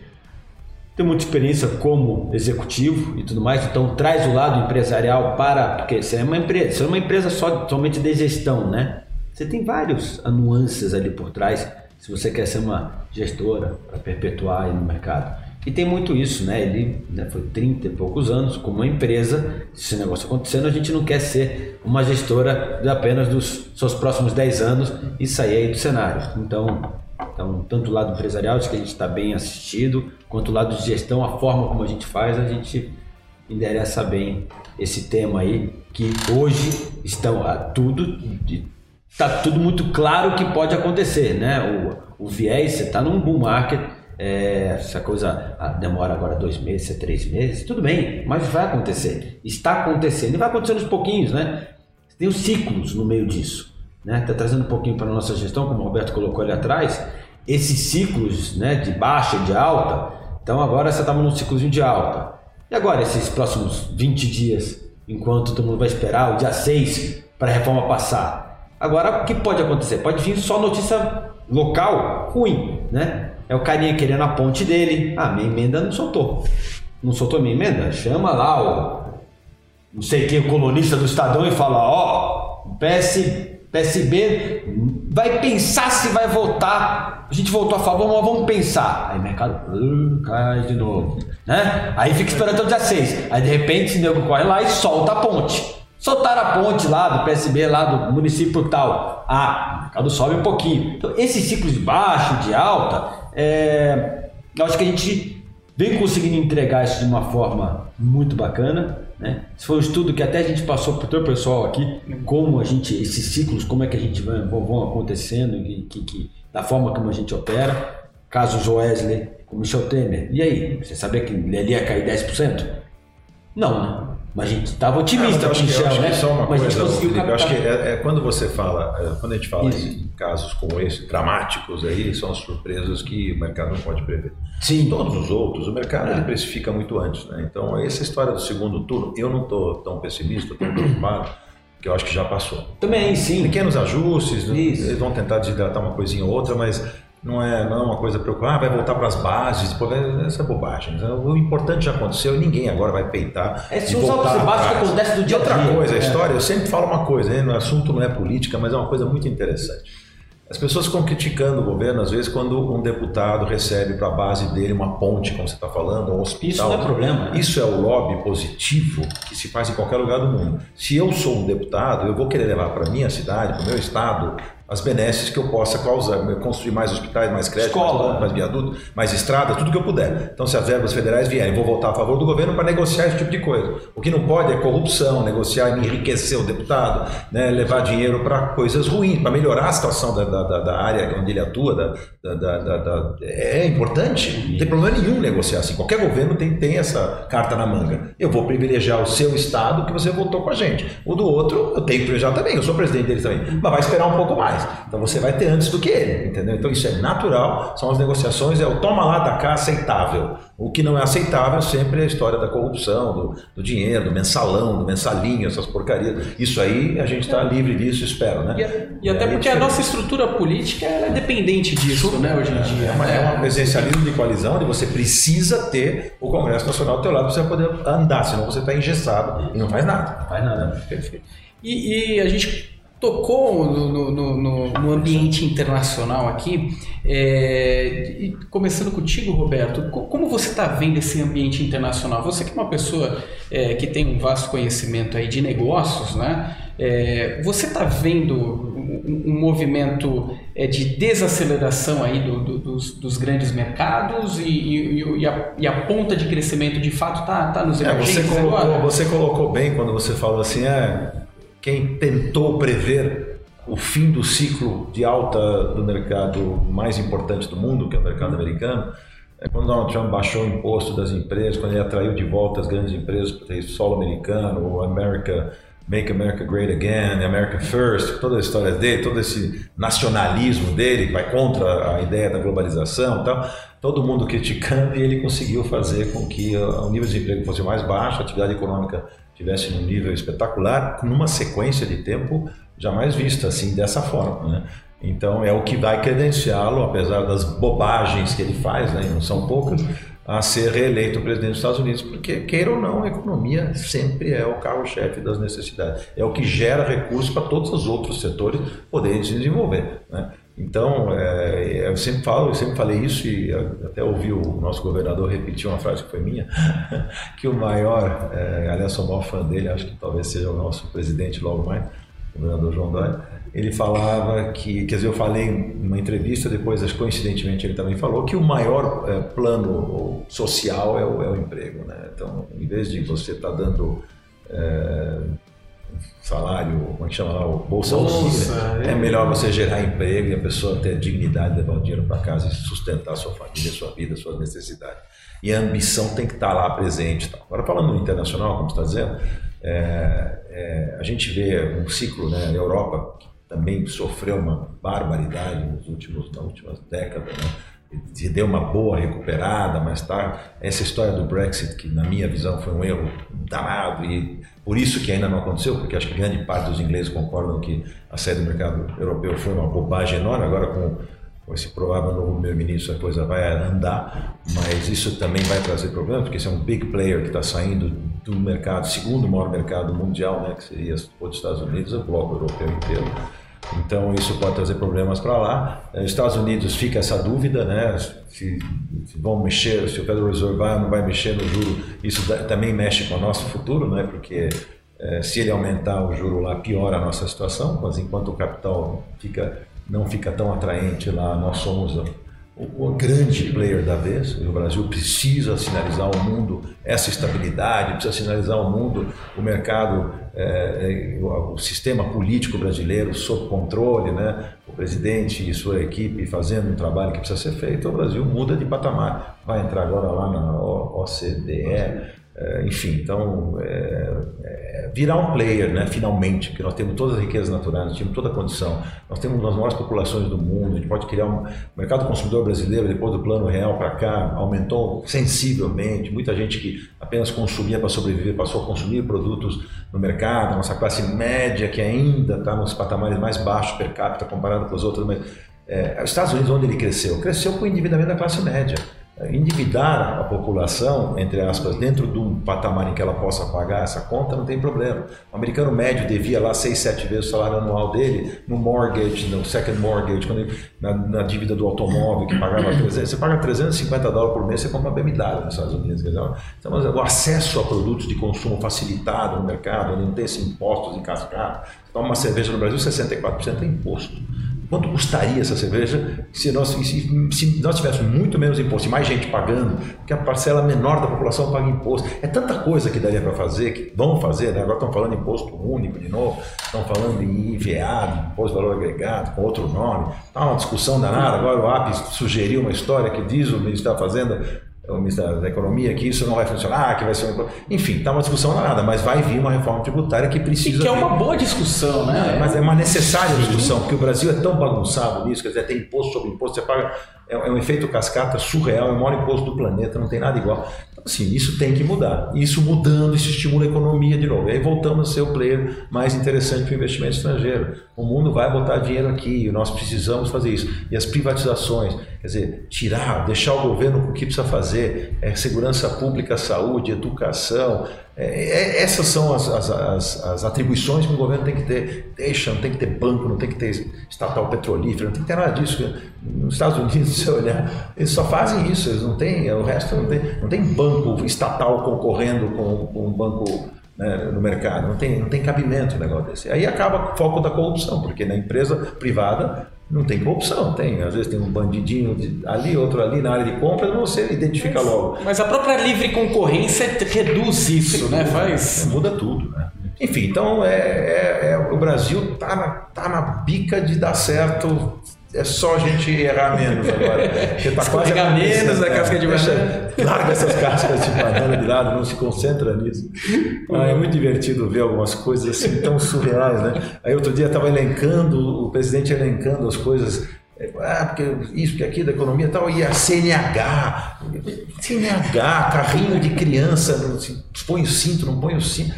tem muita experiência como executivo e tudo mais, então traz o lado empresarial para. Porque você é uma empresa, você é uma empresa só, somente de gestão, né? Você tem várias nuances ali por trás, se você quer ser uma gestora para perpetuar aí no mercado. E tem muito isso, né? Ele né, foi 30 e poucos anos como uma empresa, se esse negócio acontecendo, a gente não quer ser uma gestora de apenas dos seus próximos 10 anos e sair aí do cenário. Então, então, tanto o lado empresarial, de que a gente está bem assistido, quanto o lado de gestão, a forma como a gente faz, a gente endereça bem esse tema aí, que hoje estão ah, tudo está tudo muito claro que pode acontecer, né? O, o viés, você está num bull market, é, essa coisa ah, demora agora dois meses, três meses, tudo bem, mas vai acontecer, está acontecendo e vai acontecendo aos pouquinhos, né? Tem os ciclos no meio disso né? Tá trazendo um pouquinho para a nossa gestão, como o Roberto colocou ali atrás, esses ciclos, né, de baixa e de alta. Então agora você estava num ciclozinho de alta. E agora esses próximos 20 dias, enquanto todo mundo vai esperar o dia 6 para a reforma passar. Agora o que pode acontecer? Pode vir só notícia local ruim, né? É o carinha querendo a ponte dele. Ah, minha emenda não soltou. Não soltou minha emenda? Chama lá o não sei quem, o colunista do Estadão e fala, ó, o PS PSB vai pensar se vai votar. A gente votou a favor, mas vamos pensar. Aí o mercado uh, cai de novo. Né? Aí fica esperando até o dia 6. Aí de repente o nego corre lá e solta a ponte. Soltaram a ponte lá do PSB, lá do município tal. Ah, o mercado sobe um pouquinho. Então, esse ciclo de baixo, de alta, é... eu acho que a gente vem conseguindo entregar isso de uma forma muito bacana. Né? Esse foi um estudo que até a gente passou para o teu pessoal aqui, como a gente, esses ciclos, como é que a gente vai, vão, acontecendo, que, que, que, da forma como a gente opera. Caso Joesley, com Michel Temer. E aí, você sabia que ele ia cair 10%? Não, né? Mas a gente estava otimista Ah, mas com o eu acho que, eu Shell, acho né? uma mas a coisa, gente conseguiu Felipe, eu acho que é, é quando você fala, é, quando a gente fala Isso. em casos como esse, dramáticos aí, são as surpresas que o mercado não pode prever. Sim. Todos os outros, o mercado É. ele precifica muito antes, né? Então, essa história do segundo turno, eu não estou tão pessimista, tão preocupado, que eu acho que já passou. Também, sim. Pequenos ajustes? Isso. eles vão tentar desidratar uma coisinha ou outra, mas não é, não é uma coisa preocupante, ah, vai voltar para as bases, depois vai- essa é bobagem. O importante já aconteceu e ninguém agora vai peitar. É, se usar o voltar base básico atrás. acontece do dia a outra dia. coisa, a É. história, eu sempre falo uma coisa, né? o assunto não é política, mas é uma coisa muito interessante. As pessoas ficam criticando o governo, às vezes, quando um deputado recebe para a base dele uma ponte, como você está falando, um hospital. Isso não é problema, né? Isso é o lobby positivo que se faz em qualquer lugar do mundo. Se eu sou um deputado, eu vou querer levar para minha cidade, para o meu estado, as benesses que eu possa causar, construir mais hospitais, mais créditos, mais, mais viaduto, mais estrada, tudo que eu puder. Então, se as verbas federais vierem, eu vou votar a favor do governo para negociar esse tipo de coisa. O que não pode é corrupção, negociar e enriquecer o deputado, né, levar dinheiro para coisas ruins, para melhorar a situação da, da, da- área onde ele atua. Da- da- é importante, não tem problema nenhum negociar assim. Qualquer governo tem, tem essa carta na manga. Eu vou privilegiar o seu estado que você votou com a gente. O do outro, eu tenho que privilegiar também, eu sou presidente dele também. Mas vai esperar um pouco mais. Então você vai ter antes do que ele, entendeu? Então isso é natural, são as negociações, é o toma lá da cá aceitável. O que não é aceitável sempre é a história da corrupção, do, do dinheiro, do mensalão, do mensalinho, essas porcarias. Isso aí a gente está livre disso, espero, né? E, e até é porque a nossa estrutura política é dependente disso, né, hoje em dia. É, uma, é um presencialismo de coalizão onde você precisa ter o Congresso Nacional do teu lado para você poder andar, senão você está engessado e não faz nada. Não faz nada. Perfeito. E, e a gente tocou no, no- no- no- ambiente internacional aqui, é, começando contigo, Roberto, co- como você está vendo esse ambiente internacional? Você que é uma pessoa é, que tem um vasto conhecimento aí de negócios, né? É, você está vendo um, um movimento é, de desaceleração aí do- do- dos, dos grandes mercados e, e- e a, e a ponta de crescimento de fato está tá nos É, você, emergentes colocou, agora? você colocou bem quando você falou assim, é, quem tentou prever o fim do ciclo de alta do mercado mais importante do mundo, que é o mercado americano, é quando Donald Trump baixou o imposto das empresas, quando ele atraiu de volta as grandes empresas para ter solo americano, o America, Make America Great Again, America First, toda a história dele, todo esse nacionalismo dele, que vai contra a ideia da globalização e tal, todo mundo criticando e ele conseguiu fazer com que uh, o nível de desemprego fosse mais baixo, a atividade econômica tivesse um nível espetacular, numa sequência de tempo jamais vista assim, dessa forma. Né? Então é o que vai credenciá-lo, apesar das bobagens que ele faz, né, e não são poucas, a ser reeleito presidente dos Estados Unidos, porque, queira ou não, a economia sempre é o carro-chefe das necessidades. É o que gera recursos para todos os outros setores poderem se desenvolver. Né? Então, é, eu sempre falo, eu sempre falei isso e até ouvi o nosso governador repetir uma frase que foi minha, <laughs> que o maior, é, aliás, sou o maior fã dele, acho que talvez seja o nosso presidente logo mais, o governador João Dória, ele falava que, quer dizer, eu falei numa entrevista, depois, coincidentemente, ele também falou que o maior é, plano social é o, é o emprego. Né? Então, em vez de você estar dando é, salário, como é que chama lá, o Bolsa, Bolsa, Auxílio, é melhor você gerar emprego e a pessoa ter dignidade, levar o dinheiro para casa e sustentar a sua família, a sua vida, as suas necessidades. E a ambição tem que estar lá presente. Tá? Agora, falando internacional, como você está dizendo, é, é, a gente vê um ciclo, né, na Europa, que também sofreu uma barbaridade nos últimos, nas últimas décadas, né? E deu uma boa recuperada, mas tá essa história do Brexit que na minha visão foi um erro danado e por isso que ainda não aconteceu, porque acho que grande parte dos ingleses concordam que a saída do mercado europeu foi uma bobagem enorme. Agora com, com esse provável novo primeiro-ministro a coisa vai andar, mas isso também vai trazer problemas, porque esse é um big player que está saindo do mercado, segundo maior mercado mundial, né, que seria os Estados Unidos, o bloco europeu inteiro. Então isso pode trazer problemas para lá. Nos Estados Unidos fica essa dúvida, né? Se, se, vão mexer, se o Federal Reserve vai ou não vai mexer no juro, isso da, também mexe com o nosso futuro, né? Porque é, se ele aumentar o juro lá, piora a nossa situação, mas enquanto o capital fica, não fica tão atraente lá, nós somos o, o grande player da vez. O Brasil precisa sinalizar ao mundo essa estabilidade, precisa sinalizar ao mundo o mercado, é, o, o, sistema político brasileiro sob controle, né? o presidente e sua equipe fazendo um trabalho que precisa ser feito. O Brasil muda de patamar. Vai entrar agora lá na OCDE, É, enfim, então, é, é, virar um player, né, finalmente, porque nós temos todas as riquezas naturais, nós temos toda a condição, nós temos uma das maiores populações do mundo, a gente pode criar um mercado consumidor brasileiro, depois do plano real para cá, aumentou sensivelmente, muita gente que apenas consumia para sobreviver passou a consumir produtos no mercado, nossa classe média que ainda está nos patamares mais baixos per capita comparado com os outros, mas é, os Estados Unidos, onde ele cresceu? Cresceu com o endividamento da classe média endividar a população, entre aspas, dentro de um patamar em que ela possa pagar essa conta, não tem problema. O americano médio devia lá 6, 7 vezes o salário anual dele no mortgage, no second mortgage, quando ele, na, na, dívida do automóvel, que pagava 300, você paga 350 dólares por mês, você compra uma BMW nos Estados Unidos. Então, o acesso a produtos de consumo facilitado no mercado, não tem esses impostos em cascata. Toma uma cerveja no Brasil, 64% é imposto. Quanto custaria essa cerveja se nós, se, se nós tivéssemos muito menos imposto e mais gente pagando, que a parcela menor da população paga imposto? É tanta coisa que daria para fazer, que vão fazer, né? agora estão falando em imposto único de novo, estão falando em IVA, imposto de valor agregado, com outro nome. Está uma discussão danada, agora o AP sugeriu uma história que diz o Ministério da Fazenda o ministro da Economia que isso não vai funcionar, que vai ser um... Enfim, está uma discussão nada, mas vai vir uma reforma tributária que precisa. E que é uma boa discussão, né? É, mas é uma necessária discussão, porque o Brasil é tão bagunçado nisso, quer dizer, tem imposto sobre imposto, você paga. É, é um efeito cascata surreal, é o maior imposto do planeta, não tem nada igual. Então, assim, isso tem que mudar. Isso mudando, isso estimula a economia de novo. E aí voltamos a ser o player mais interessante para o investimento estrangeiro. O mundo vai botar dinheiro aqui, nós precisamos fazer isso. E as privatizações Quer dizer, tirar, deixar o governo com o que precisa fazer, é, segurança pública, saúde, educação, é, é, essas são as, as, as, as, atribuições que o governo tem que ter. Deixa, não tem que ter banco, não tem que ter estatal petrolífero, não tem que ter nada disso. Nos Estados Unidos, <laughs> se você olhar, eles só fazem isso, eles não têm, o resto não tem, não tem banco estatal concorrendo com, com um banco né, no mercado, não tem, não tem cabimento um negócio desse. Aí acaba o foco da corrupção, porque na empresa privada não tem corrupção, tem. Às vezes tem um bandidinho ali, outro ali na área de compras, você identifica mas, logo. Mas a própria livre concorrência reduz isso, né? Faz... Muda tudo, né? Enfim, então é, é, é o Brasil está na, tá na bica de dar certo é só a gente errar menos agora. Você tá <laughs> quase menos da casca de banana. <laughs> Larga essas cascas de banana de lado, não se concentra nisso. Ah, é muito divertido ver algumas coisas assim tão surreais, né? Aí outro dia estava elencando, o presidente elencando as coisas ah, porque isso, porque aquilo, da economia e tal, e a CNH, CNH, carrinho de criança, põe o cinto, não põe o cinto.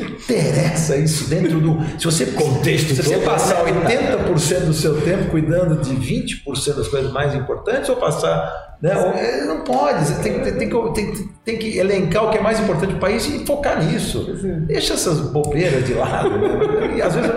Interessa isso dentro do. Se você contexto, se você passar 80% do seu tempo cuidando de 20% das coisas mais importantes, ou passar né? É, não pode, você tem, tem, tem, tem, que elencar o que é mais importante do país e focar nisso. Deixa essas bobeiras de lado. Né? E às vezes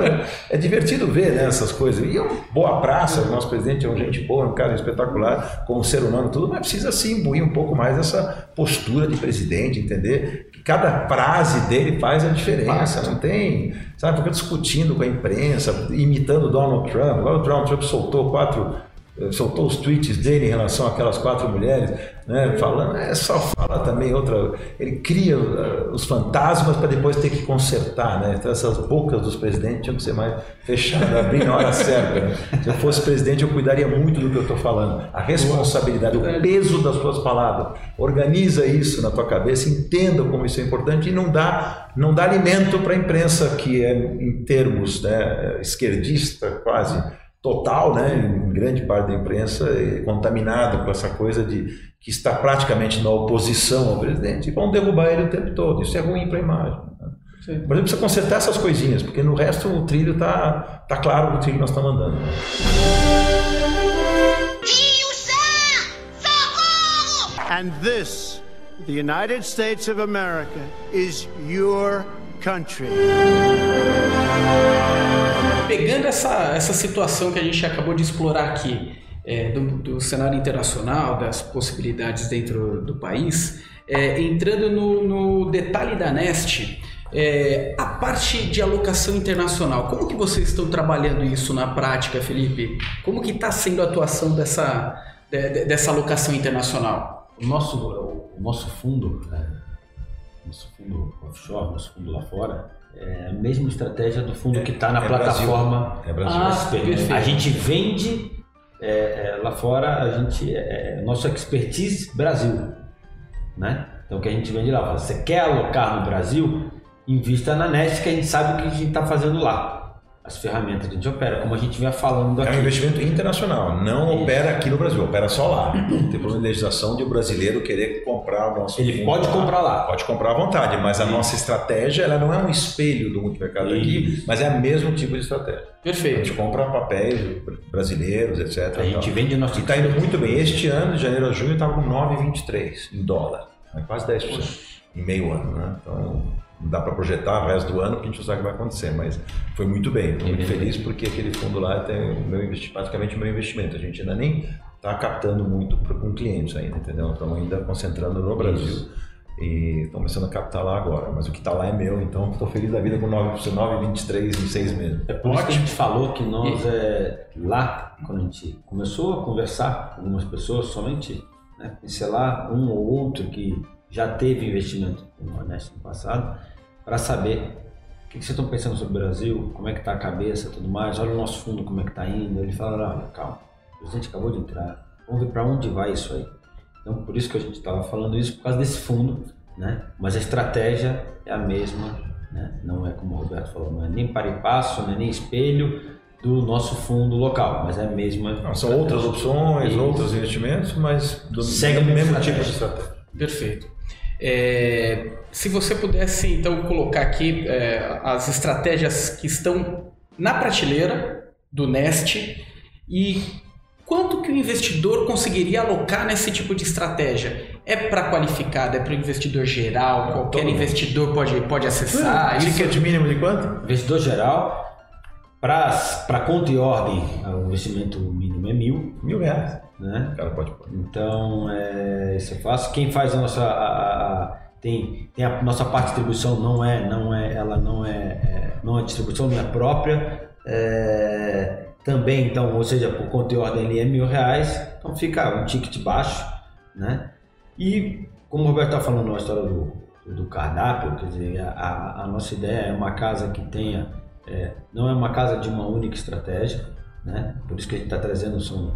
é divertido ver né, essas coisas. E é uma boa praça, o nosso presidente é um gente boa, um cara espetacular, como ser humano, tudo, mas precisa sim imbuir um pouco mais essa postura de presidente, entender que cada frase dele faz a diferença. Não tem, sabe, fica discutindo com a imprensa, imitando Donald Trump. Agora o Donald Trump soltou quatro soltou os tweets dele em relação àquelas quatro mulheres, né, falando, é só fala também outra, ele cria uh, os fantasmas para depois ter que consertar, né? Então essas bocas dos presidentes tinham que ser mais fechadas, abrir na hora certa. Né? Se eu fosse presidente, eu cuidaria muito do que eu estou falando, a responsabilidade, o peso das suas palavras. Organiza isso na tua cabeça, entenda como isso é importante e não dá, não dá alimento para a imprensa que é em termos né, esquerdista quase total, né, em grande parte da imprensa, é contaminada com essa coisa de que está praticamente na oposição ao presidente e vão derrubar ele o tempo todo. Isso é ruim para a imagem. Né? Mas a gente precisa consertar essas coisinhas, porque no resto o trilho está tá claro o trilho que nós estamos andando. And this, the United States of America, is your country pegando essa, essa situação que a gente acabou de explorar aqui, é, do, do, cenário internacional, das possibilidades dentro do país, é, entrando no, no, detalhe da Nest, é, a parte de alocação internacional, como que vocês estão trabalhando isso na prática, Felipe? Como que está sendo a atuação dessa, de, dessa alocação internacional? O nosso, o nosso fundo, né? nosso fundo offshore, nosso fundo lá fora, é a mesma estratégia do fundo é, que está na é plataforma. Brasil. É Brasil. Ah, a gente vende é, é, lá fora, a gente é, é nosso expertise Brasil, né? Então o que a gente vende lá, você quer alocar no Brasil? Invista na Nest, que a gente sabe o que a gente está fazendo lá. As ferramentas que a gente opera, como a gente vinha falando É aqui. um investimento internacional, não Isso. opera aqui no Brasil, opera só lá. Tem problema de legislação de o brasileiro querer comprar o nosso Ele pode comprar lá. Pode comprar à vontade, mas a nossa estratégia ela não é um espelho do multimercado aqui, Isso. mas é o mesmo tipo de estratégia. A Perfeito. gente compra papéis brasileiros, etc. A gente vende nosso E está indo muito bem. Este ano, de janeiro a junho, estava com 9,23 em dólar. É quase 10% em meio ano. Né? Então, não dá para projetar o resto do ano, porque a gente não sabe o que vai acontecer. Mas foi muito bem. Estou muito feliz porque aquele fundo lá tem o meu praticamente o meu investimento. A gente ainda nem está captando muito com clientes ainda, entendeu? Estamos ainda concentrando no Brasil. E estão começando a captar lá agora. Mas o que está lá é meu, então estou feliz da vida com 9,23 em seis meses. É por isso que a gente falou que nós, é, lá, quando a gente começou a conversar com algumas pessoas, somente né, pincelar um ou outro que já teve investimento no Nordeste no passado, para saber o que, que vocês estão pensando sobre o Brasil, como é que está a cabeça e tudo mais, olha o nosso fundo como é que está indo. Ele fala, olha, calma, o presidente acabou de entrar, vamos ver para onde vai isso aí. Então, por isso que a gente estava falando isso, por causa desse fundo, né? Mas a estratégia é a mesma, né? Não é como o Roberto falou, não é nem para e passo, não é nem espelho do nosso fundo local, mas é a mesma. Não, são outras opções, Isso. outros investimentos, mas do Segue mesmo tipo de estratégia. Perfeito. É, se você pudesse então colocar aqui é, as estratégias que estão na prateleira do Nest e quanto que o investidor conseguiria alocar nesse tipo de estratégia? É para qualificado, é para o investidor geral, qualquer todo mundo. investidor pode, pode acessar? Isso- Ticket mínimo de quanto? Investidor geral, para conta e ordem, o investimento mínimo é mil, Mil reais. Né? Cara pode pôr. Então, é, isso é fácil. Quem faz a nossa a, a- a- tem, tem a nossa parte de distribuição não é não é ela não é, é não é distribuição não é própria. É, também então, ou seja, por conta e ordem ali é mil reais. Então fica um ticket baixo, né? E como o Roberto está falando na história do, do cardápio, quer dizer, a, a- a nossa ideia é uma casa que tenha é, não é uma casa de uma única estratégia, né? Por isso que a gente está trazendo são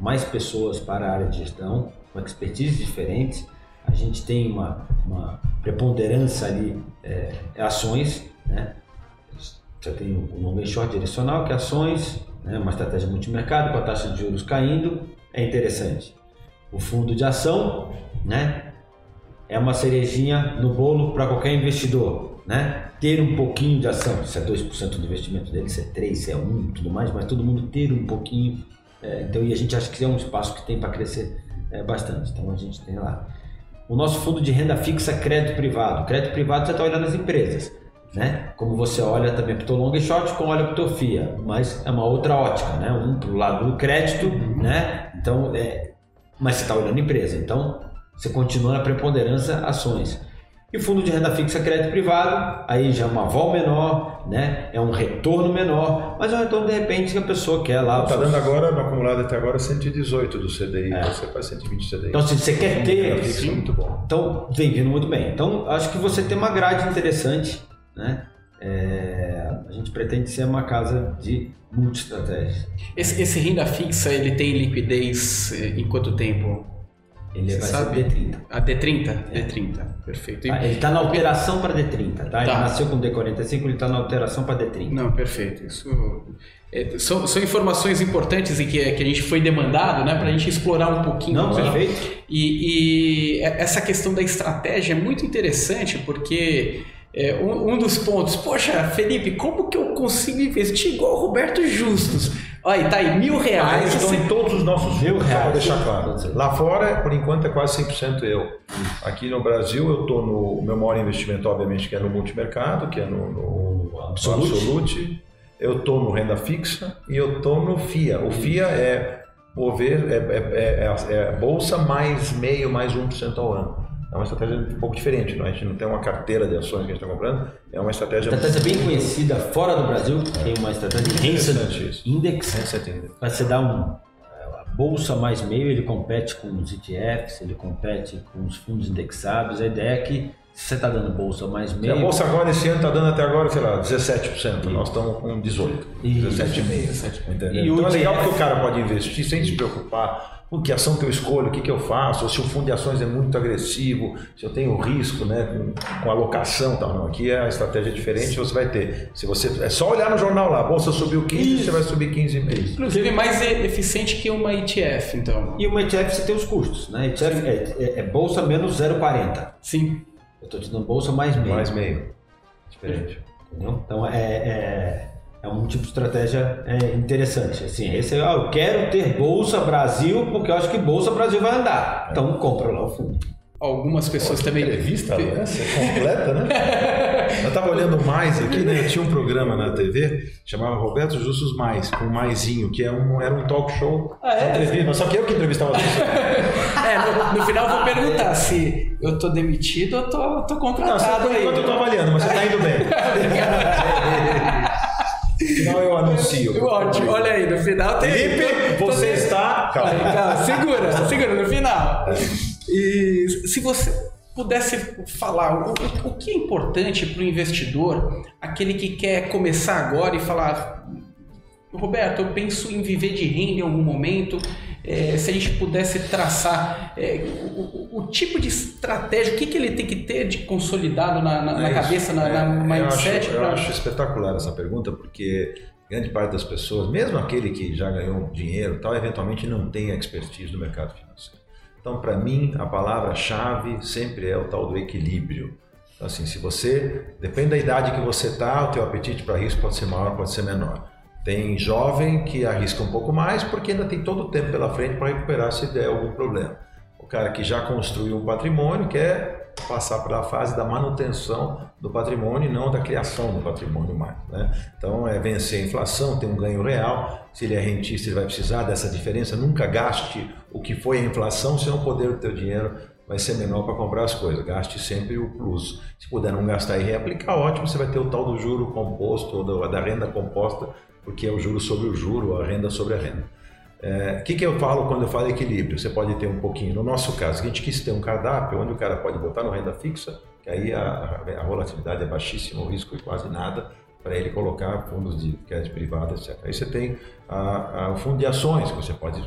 mais pessoas para a área de gestão, com expertise diferentes. A gente tem uma, uma preponderância ali, é, ações, né? Você tem o and short direcional, que é ações, né? uma estratégia multimercado com a taxa de juros caindo, é interessante. O fundo de ação, né? É uma cerejinha no bolo para qualquer investidor, né? Ter um pouquinho de ação, se é 2% do investimento dele, se é 3, se é 1, tudo mais, mas todo mundo ter um pouquinho é, então, e a gente acha que é um espaço que tem para crescer é, bastante. Então, a gente tem lá. O nosso fundo de renda fixa crédito privado. Crédito privado você está olhando as empresas, né? Como você olha também para o long e short, como olha para o teu FIA, mas é uma outra ótica, né? Um para o lado do crédito, né? Então, é, mas você está olhando empresa. Então, você continua na preponderância ações. E o fundo de renda fixa crédito privado, aí já é uma vol menor, né? É um retorno menor, mas é um retorno de repente que a pessoa quer lá. Está seus- dando agora, no acumulado até agora, 118 do CDI. É. Você faz 120 CDI. Então, se você quer ter, Renda fixa é muito bom. então vem vindo muito bem. Então, acho que você tem uma grade interessante, né? É, a gente pretende ser uma casa de multi-estratégias. Esse, esse renda fixa, ele tem liquidez eh, em quanto tempo? Ele Você vai sabe? ser D30. A D30? D30, perfeito. E- Tá? Ele está na alteração para D30, tá? Ele Tá. nasceu com D45, ele está na alteração para D30. Não, perfeito. Isso é, são, são informações importantes e que, que a gente foi demandado, né, para a gente explorar um pouquinho. Não, aqui. perfeito. E, e essa questão da estratégia é muito interessante porque é, um, um dos pontos, poxa, Felipe, como que eu consigo investir igual o Roberto Justus? Olha, tá aí mil reais. Eles estão você- em todos os nossos Mil só para reais. deixar claro. Lá fora, por enquanto, é quase 100% eu. Aqui no Brasil, eu estou no o meu maior investimento, obviamente, que é no multimercado, que é no, no, no Absolute. Absolute. Eu estou no renda fixa e eu estou no FIA. O FIA é mover, é, é, é, é bolsa mais meio, mais 1% ao ano. É uma estratégia um pouco diferente, não? a gente não tem uma carteira de ações que a gente está comprando, é uma estratégia Estratégia bem conhecida fora do Brasil, tem uma estratégia de. Index, Handset Index. Mas você dá um. A bolsa mais meio, ele compete com os ETFs, ele compete com os fundos indexados. A ideia é que você está dando bolsa mais E meio. a bolsa agora, esse ano, está dando até agora, sei lá, 17%. Nós estamos com 18%. Isso. 17,5%. Entendeu? E o então é legal que o cara pode investir sem se preocupar com que ação que eu escolho, o que, que eu faço, se o fundo de ações é muito agressivo, se eu tenho risco né, com, com alocação tal. Não, aqui a estratégia é diferente, você vai ter. Se você, é só olhar no jornal lá, a bolsa subiu 15, você vai subir 15,5%. Inclusive mais e- eficiente que uma ETF, então. E uma ETF você tem os custos, né? ETF é, é- é bolsa menos 0,40. Sim. Eu estou te dando bolsa mais meio. Mais meio. Diferente. Entendeu? Então é, é, é um tipo de estratégia é, interessante. Assim, esse é, ah, eu quero ter Bolsa Brasil porque eu acho que Bolsa Brasil vai andar. Então compra lá o fundo. Algumas pessoas também. Entrevista <laughs> essa, completa, né? Eu estava olhando mais aqui, né? Tinha um programa na TV, chamava Roberto Justus Mais, com Maisinho, que é um, era um talk show. Ah, é? Entrevista, só que eu que entrevistava as pessoas. <laughs> É, no, no final eu vou perguntar se eu tô demitido ou tô, tô Não, contratado por aí. enquanto eu tô avaliando, mas você tá indo bem. <laughs> No final eu anuncio. <laughs> Ótimo, olha aí, no final tem. Felipe, tô- você está. Calma. Calma, segura, segura no final. E se você pudesse falar o, o- o que é importante para o investidor, aquele que quer começar agora e falar, Roberto, eu penso em viver de renda em algum momento. É, se a gente pudesse traçar é, o, o- o tipo de estratégia, o que, que ele tem que ter de consolidado na, na- na É cabeça, na, É, na eu mindset? acho, eu pra- acho espetacular essa pergunta, porque grande parte das pessoas, mesmo aquele que já ganhou dinheiro, tal, eventualmente não tem a expertise do mercado financeiro. Então, para mim, a palavra-chave sempre é o tal do equilíbrio. Então, assim, se você, depende da idade que você está, o teu apetite para risco pode ser maior, pode ser menor. Tem jovem que arrisca um pouco mais porque ainda tem todo o tempo pela frente para recuperar se der algum problema. O cara que já construiu um patrimônio quer passar pela fase da manutenção do patrimônio e não da criação do patrimônio mais. Né? Então é vencer a inflação, ter um ganho real. Se ele é rentista, ele vai precisar dessa diferença. Nunca gaste o que foi a inflação, senão o poder do teu dinheiro vai ser menor para comprar as coisas. Gaste sempre o plus. Se puder não gastar e reaplicar, ótimo, você vai ter o tal do juro composto, ou da renda composta, porque é o juro sobre o juro, a renda sobre a renda. É, O que, que eu falo quando eu falo equilíbrio? Você pode ter um pouquinho. No nosso caso, a gente quis ter um cardápio onde o cara pode botar no renda fixa, que aí a, a volatilidade é baixíssima, o risco é quase nada, para ele colocar fundos de crédito privado, etc. Aí você tem a- a- o fundo de ações, que você pode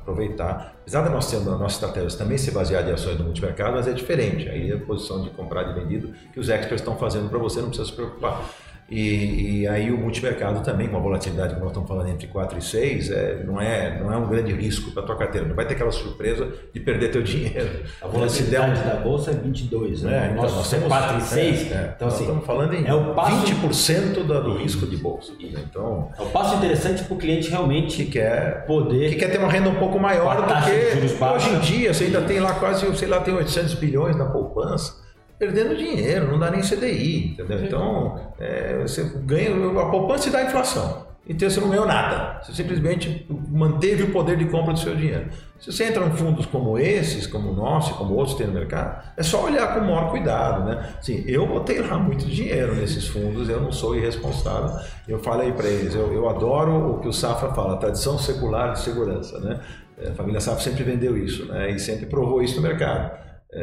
aproveitar. Apesar de nós termos a nossa estratégia também ser baseada em ações do multimercado, mas é diferente. Aí é a posição de comprar e vendido que os experts estão fazendo para você, não precisa se preocupar. E, e aí o multimercado também, com a volatilidade que nós estamos falando entre 4 e 6, é, não, é, não é um grande risco para a tua carteira. Não vai ter aquela surpresa de perder teu dinheiro. A Se der um- volatilidade da bolsa é 22, né? é, O então, nós é temos 4 e 6. é. Então, nós assim, estamos falando em é o passo- 20% da- do risco de bolsa. Então, é um passo interessante para o cliente que realmente quer poder. que quer ter uma renda um pouco maior do que hoje em dia você ainda tem lá quase, sei lá, tem 800 bilhões na poupança, perdendo dinheiro, não dá nem CDI, entendeu? Então, é, você ganha, a poupança te dá inflação. Então você não ganhou nada. Você simplesmente manteve o poder de compra do seu dinheiro. Se você entra em fundos como esses, como o nosso e como outros tem no mercado, é só olhar com o maior cuidado, né? Assim, eu botei lá muito dinheiro nesses fundos, eu não sou irresponsável. Eu falei para eles, eu, eu adoro o que o Safra fala, a tradição secular de segurança, né? É, A família Safra sempre vendeu isso, né? E sempre provou isso no mercado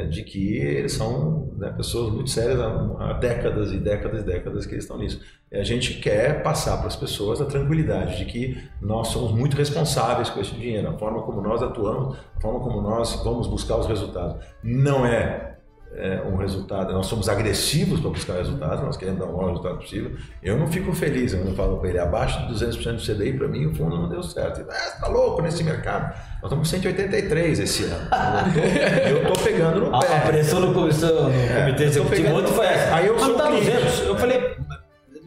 de que eles são né, pessoas muito sérias há, há décadas e décadas e décadas que eles estão nisso. E a gente quer passar para as pessoas a tranquilidade de que nós somos muito responsáveis com esse dinheiro, a forma como nós atuamos, a forma como nós vamos buscar os resultados. Não é, é, um resultado, nós somos agressivos para buscar resultados, nós queremos dar o maior resultado possível. Eu não fico feliz quando eu falo para ele, abaixo de 200% do CDI, para mim o fundo não deu certo. Ele, ah, tá louco nesse mercado. Nós estamos com 183 esse ano. Eu estou pegando no A, pé. a pressão no, comissão, no É, comitê executivo ontem foi essa. Aí eu Ah, sou não tá cliente. 200. Eu falei.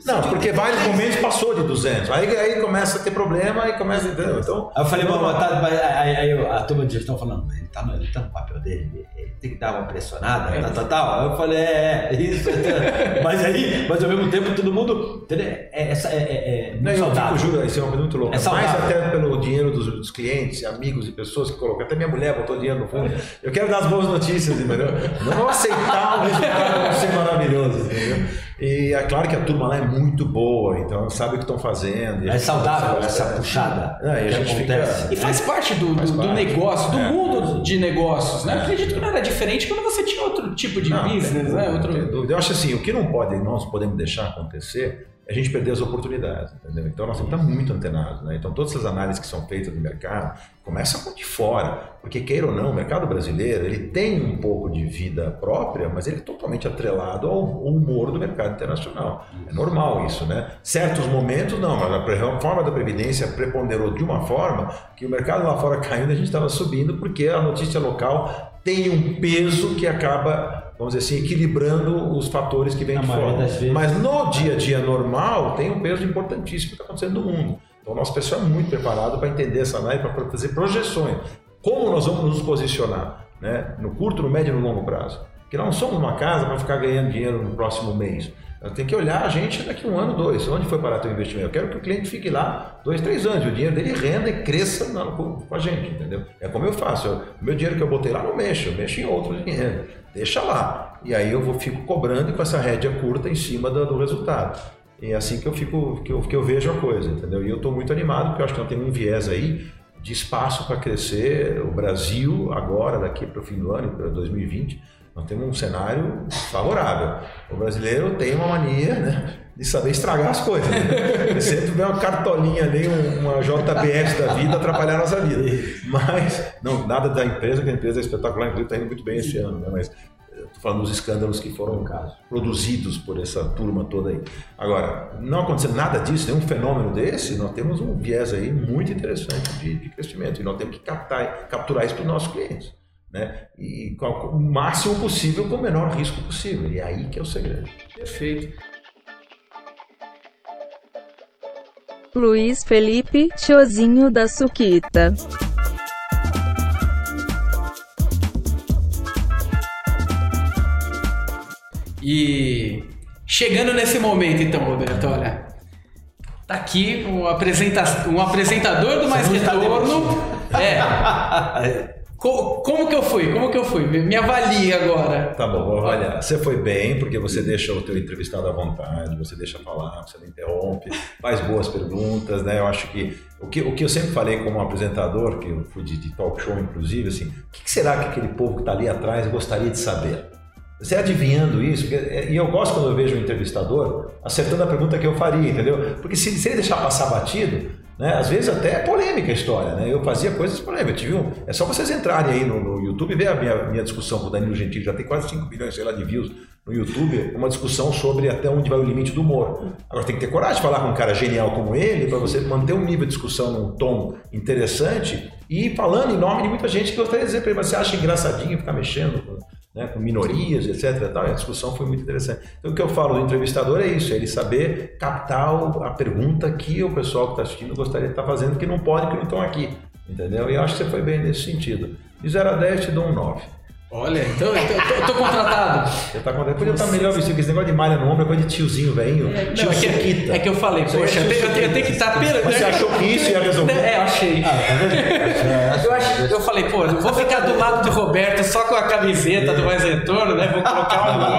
Não, porque vários momentos passou de 200. Aí, aí começa a ter problema e começa, entendeu? Então, Aí eu falei, mas tá, aí, aí eu- a turma de gestão falando, tá, no, ele tá no papel dele, ele- tem que dar uma pressionada, tal, tal, tal. Aí eu falei, é, é, isso. <laughs> mas aí, mas ao mesmo tempo todo mundo. Entendeu? É, essa, é, é, é muito Não, eu saudável. fico, juro, isso é coisa muito louca. É saudável. Mais até pelo dinheiro dos, dos clientes, amigos e pessoas que colocam. Até minha mulher botou dinheiro no fundo. Eu quero dar as boas notícias, entendeu? Não aceitar um resultado ser maravilhoso, entendeu? E é claro que a turma lá é muito boa, então sabe o que estão fazendo. É saudável essa é. puxada É, e a gente fica- acontece. E faz parte do, Faz do, do parte. negócio, do É. mundo de negócios, né? É. Acredito que não era diferente quando você tinha outro tipo de Não, business, né? Outro... Eu acho assim, o que não pode, nós podemos deixar acontecer é a gente perder as oportunidades, entendeu? Então nós temos que estar muito antenados, né? Então todas essas análises que são feitas no mercado começam com de fora, porque queira ou não, o mercado brasileiro ele tem um pouco de vida própria, mas ele é totalmente atrelado ao humor do mercado internacional. É normal isso, né? Certos momentos não, mas a reforma da previdência preponderou de uma forma que o mercado lá fora <laughs> caindo a gente estava subindo porque a notícia local tem um peso que acaba, vamos dizer assim, equilibrando os fatores que vêm de fora. Mas no dia a dia normal tem um peso importantíssimo que está acontecendo no mundo. Então o nosso pessoal é muito preparado para entender essa análise, para fazer projeções. Como nós vamos nos posicionar né? no curto, no médio e no longo prazo? Porque nós não somos uma casa para ficar ganhando dinheiro no próximo mês. Tem que olhar a gente daqui um ano, dois. Onde foi parar teu investimento? Eu quero que o cliente fique lá dois, três anos. O dinheiro dele renda e cresça na- com, a gente, entendeu? É como eu faço. Eu- o meu dinheiro que eu botei lá não mexo, eu mexo em outro dinheiro. Deixa lá. E aí eu vou fico cobrando com essa rédea curta em cima do, do resultado. E é assim que eu fico, que eu, que eu vejo a coisa, entendeu? E eu estou muito animado porque eu acho que nós temos um viés aí de espaço para crescer. O Brasil agora, daqui para o fim do ano, para 2020, nós temos um cenário favorável. O brasileiro tem uma mania, né? De saber estragar as coisas. Né? Sempre vê uma cartolinha ali, um- uma JBS da vida atrapalhar a nossa vida. Mas, não, nada da empresa, que a empresa é espetacular, inclusive está indo muito bem esse ano, né? Mas Estou falando dos escândalos que foram produzidos por essa turma toda aí. Agora, não acontecendo nada disso, nenhum fenômeno desse, nós temos um viés aí muito interessante de, de crescimento e nós temos que captar, capturar isso para os nossos clientes. Né? E com o máximo possível, com o menor risco possível. E é aí que é o segredo. Perfeito. Luiz Felipe, tiozinho da Suquita. E chegando nesse momento, então, Roberto, olha. Tá aqui um, apresenta um apresentador do Mais Retorno. É. <laughs> Co- como que eu fui? Como que eu fui? Me avalie agora. Tá bom, vou avaliar. Você foi bem, porque você deixa o teu entrevistado à vontade, você deixa falar, você não interrompe, faz boas perguntas, né? Eu acho que o que, o que eu sempre falei como apresentador, que eu fui de, de talk show inclusive, assim, o que, que será que aquele povo que está ali atrás gostaria de saber? Você adivinhando isso, é, e eu gosto quando eu vejo um entrevistador acertando a pergunta que eu faria, entendeu? Porque se, se ele deixar passar batido, né, às vezes até é polêmica a história, né? Eu fazia coisas polêmicas. Tive um, é só vocês entrarem aí no, no YouTube e ver a minha, minha discussão com o Danilo Gentili, já tem quase 5 bilhões, sei lá, de views no YouTube, uma discussão sobre até onde vai o limite do humor. Agora tem que ter coragem de falar com um cara genial como ele, para você manter um nível de discussão num tom interessante e falando em nome de muita gente que gostaria de dizer para ele, mas você acha engraçadinho ficar mexendo né, com minorias, etc. tal? A discussão foi muito interessante. Então o que eu falo do entrevistador é isso, é ele saber captar a pergunta que o pessoal que está assistindo gostaria de estar fazendo, que não pode, que não estão aqui. Entendeu? E eu acho que você foi bem nesse sentido. De 0 a 10, te dou um 9. Olha, então eu tô, eu tô- eu tô contratado. Você tá contente? Podia estar melhor vestido, porque esse negócio de malha no ombro é coisa de tiozinho, velhinho. Não, Tio é, que, é que eu falei, Isso aí é poxa, eu tenho, eu tenho- eu tenho que estar pera- Mas você achou que isso ia resolver? É, eu achei. <laughs> Eu, ach- eu falei, pô, não vou ficar do lado do Roberto só com a camiseta do Mais Retorno, né? Vou colocar um Não,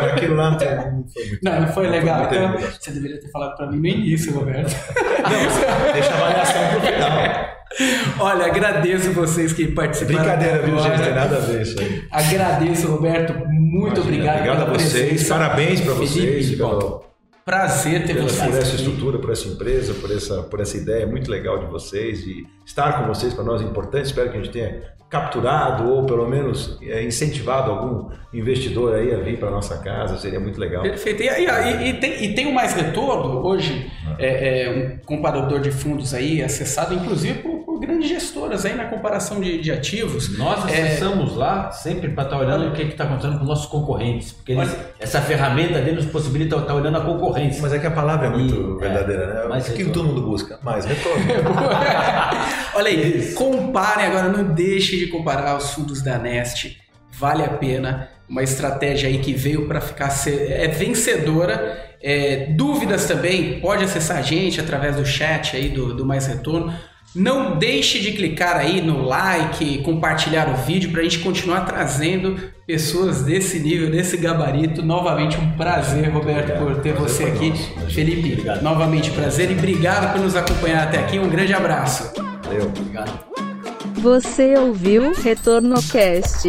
mas Aquilo lá não foi muito. Não, não foi legal. Então, você deveria ter falado pra mim no início, Roberto. Deixa a avaliação pro final. Olha, agradeço vocês que participaram. Brincadeira, viu, gente? Tem nada a ver isso aí. Agradeço, Roberto. Muito Imagina, obrigado. Obrigado a vocês. presença. Parabéns para vocês. Felipe, pelo- Prazer ter vocês. por essa estrutura, por essa empresa, por essa, por essa ideia muito legal de vocês e estar com vocês para nós é importante. Espero que a gente tenha capturado ou pelo menos é, incentivado algum investidor aí a vir para nossa casa. Seria muito legal. Perfeito. E, e- e tem, e tem o Mais Retorno, hoje, é, é um comparador de fundos aí, acessado inclusive por grandes gestoras aí na comparação de, de ativos. Nós É, acessamos lá sempre para estar olhando o que está acontecendo com os nossos concorrentes, porque eles- essa ferramenta deles nos possibilita estar olhando a concorrência. Mas é que a palavra é muito E, é, verdadeira, né? mais Aquilo que retorno. todo mundo busca. Mais retorno. <laughs> Olha aí, comparem agora, não deixe de comparar os fundos da Nest. Vale a pena. Uma estratégia aí que veio para ficar é vencedora. É, dúvidas também, pode acessar a gente através do chat aí do, do Mais Retorno. Não deixe de clicar aí no like, compartilhar o vídeo para a gente continuar trazendo pessoas desse nível, desse gabarito. Novamente um prazer, Roberto, por ter Prazer você aqui. nosso. Felipe, Obrigado. novamente prazer e obrigado por nos acompanhar até aqui. Um grande abraço. Valeu. Obrigado. Você ouviu Retorno Cast.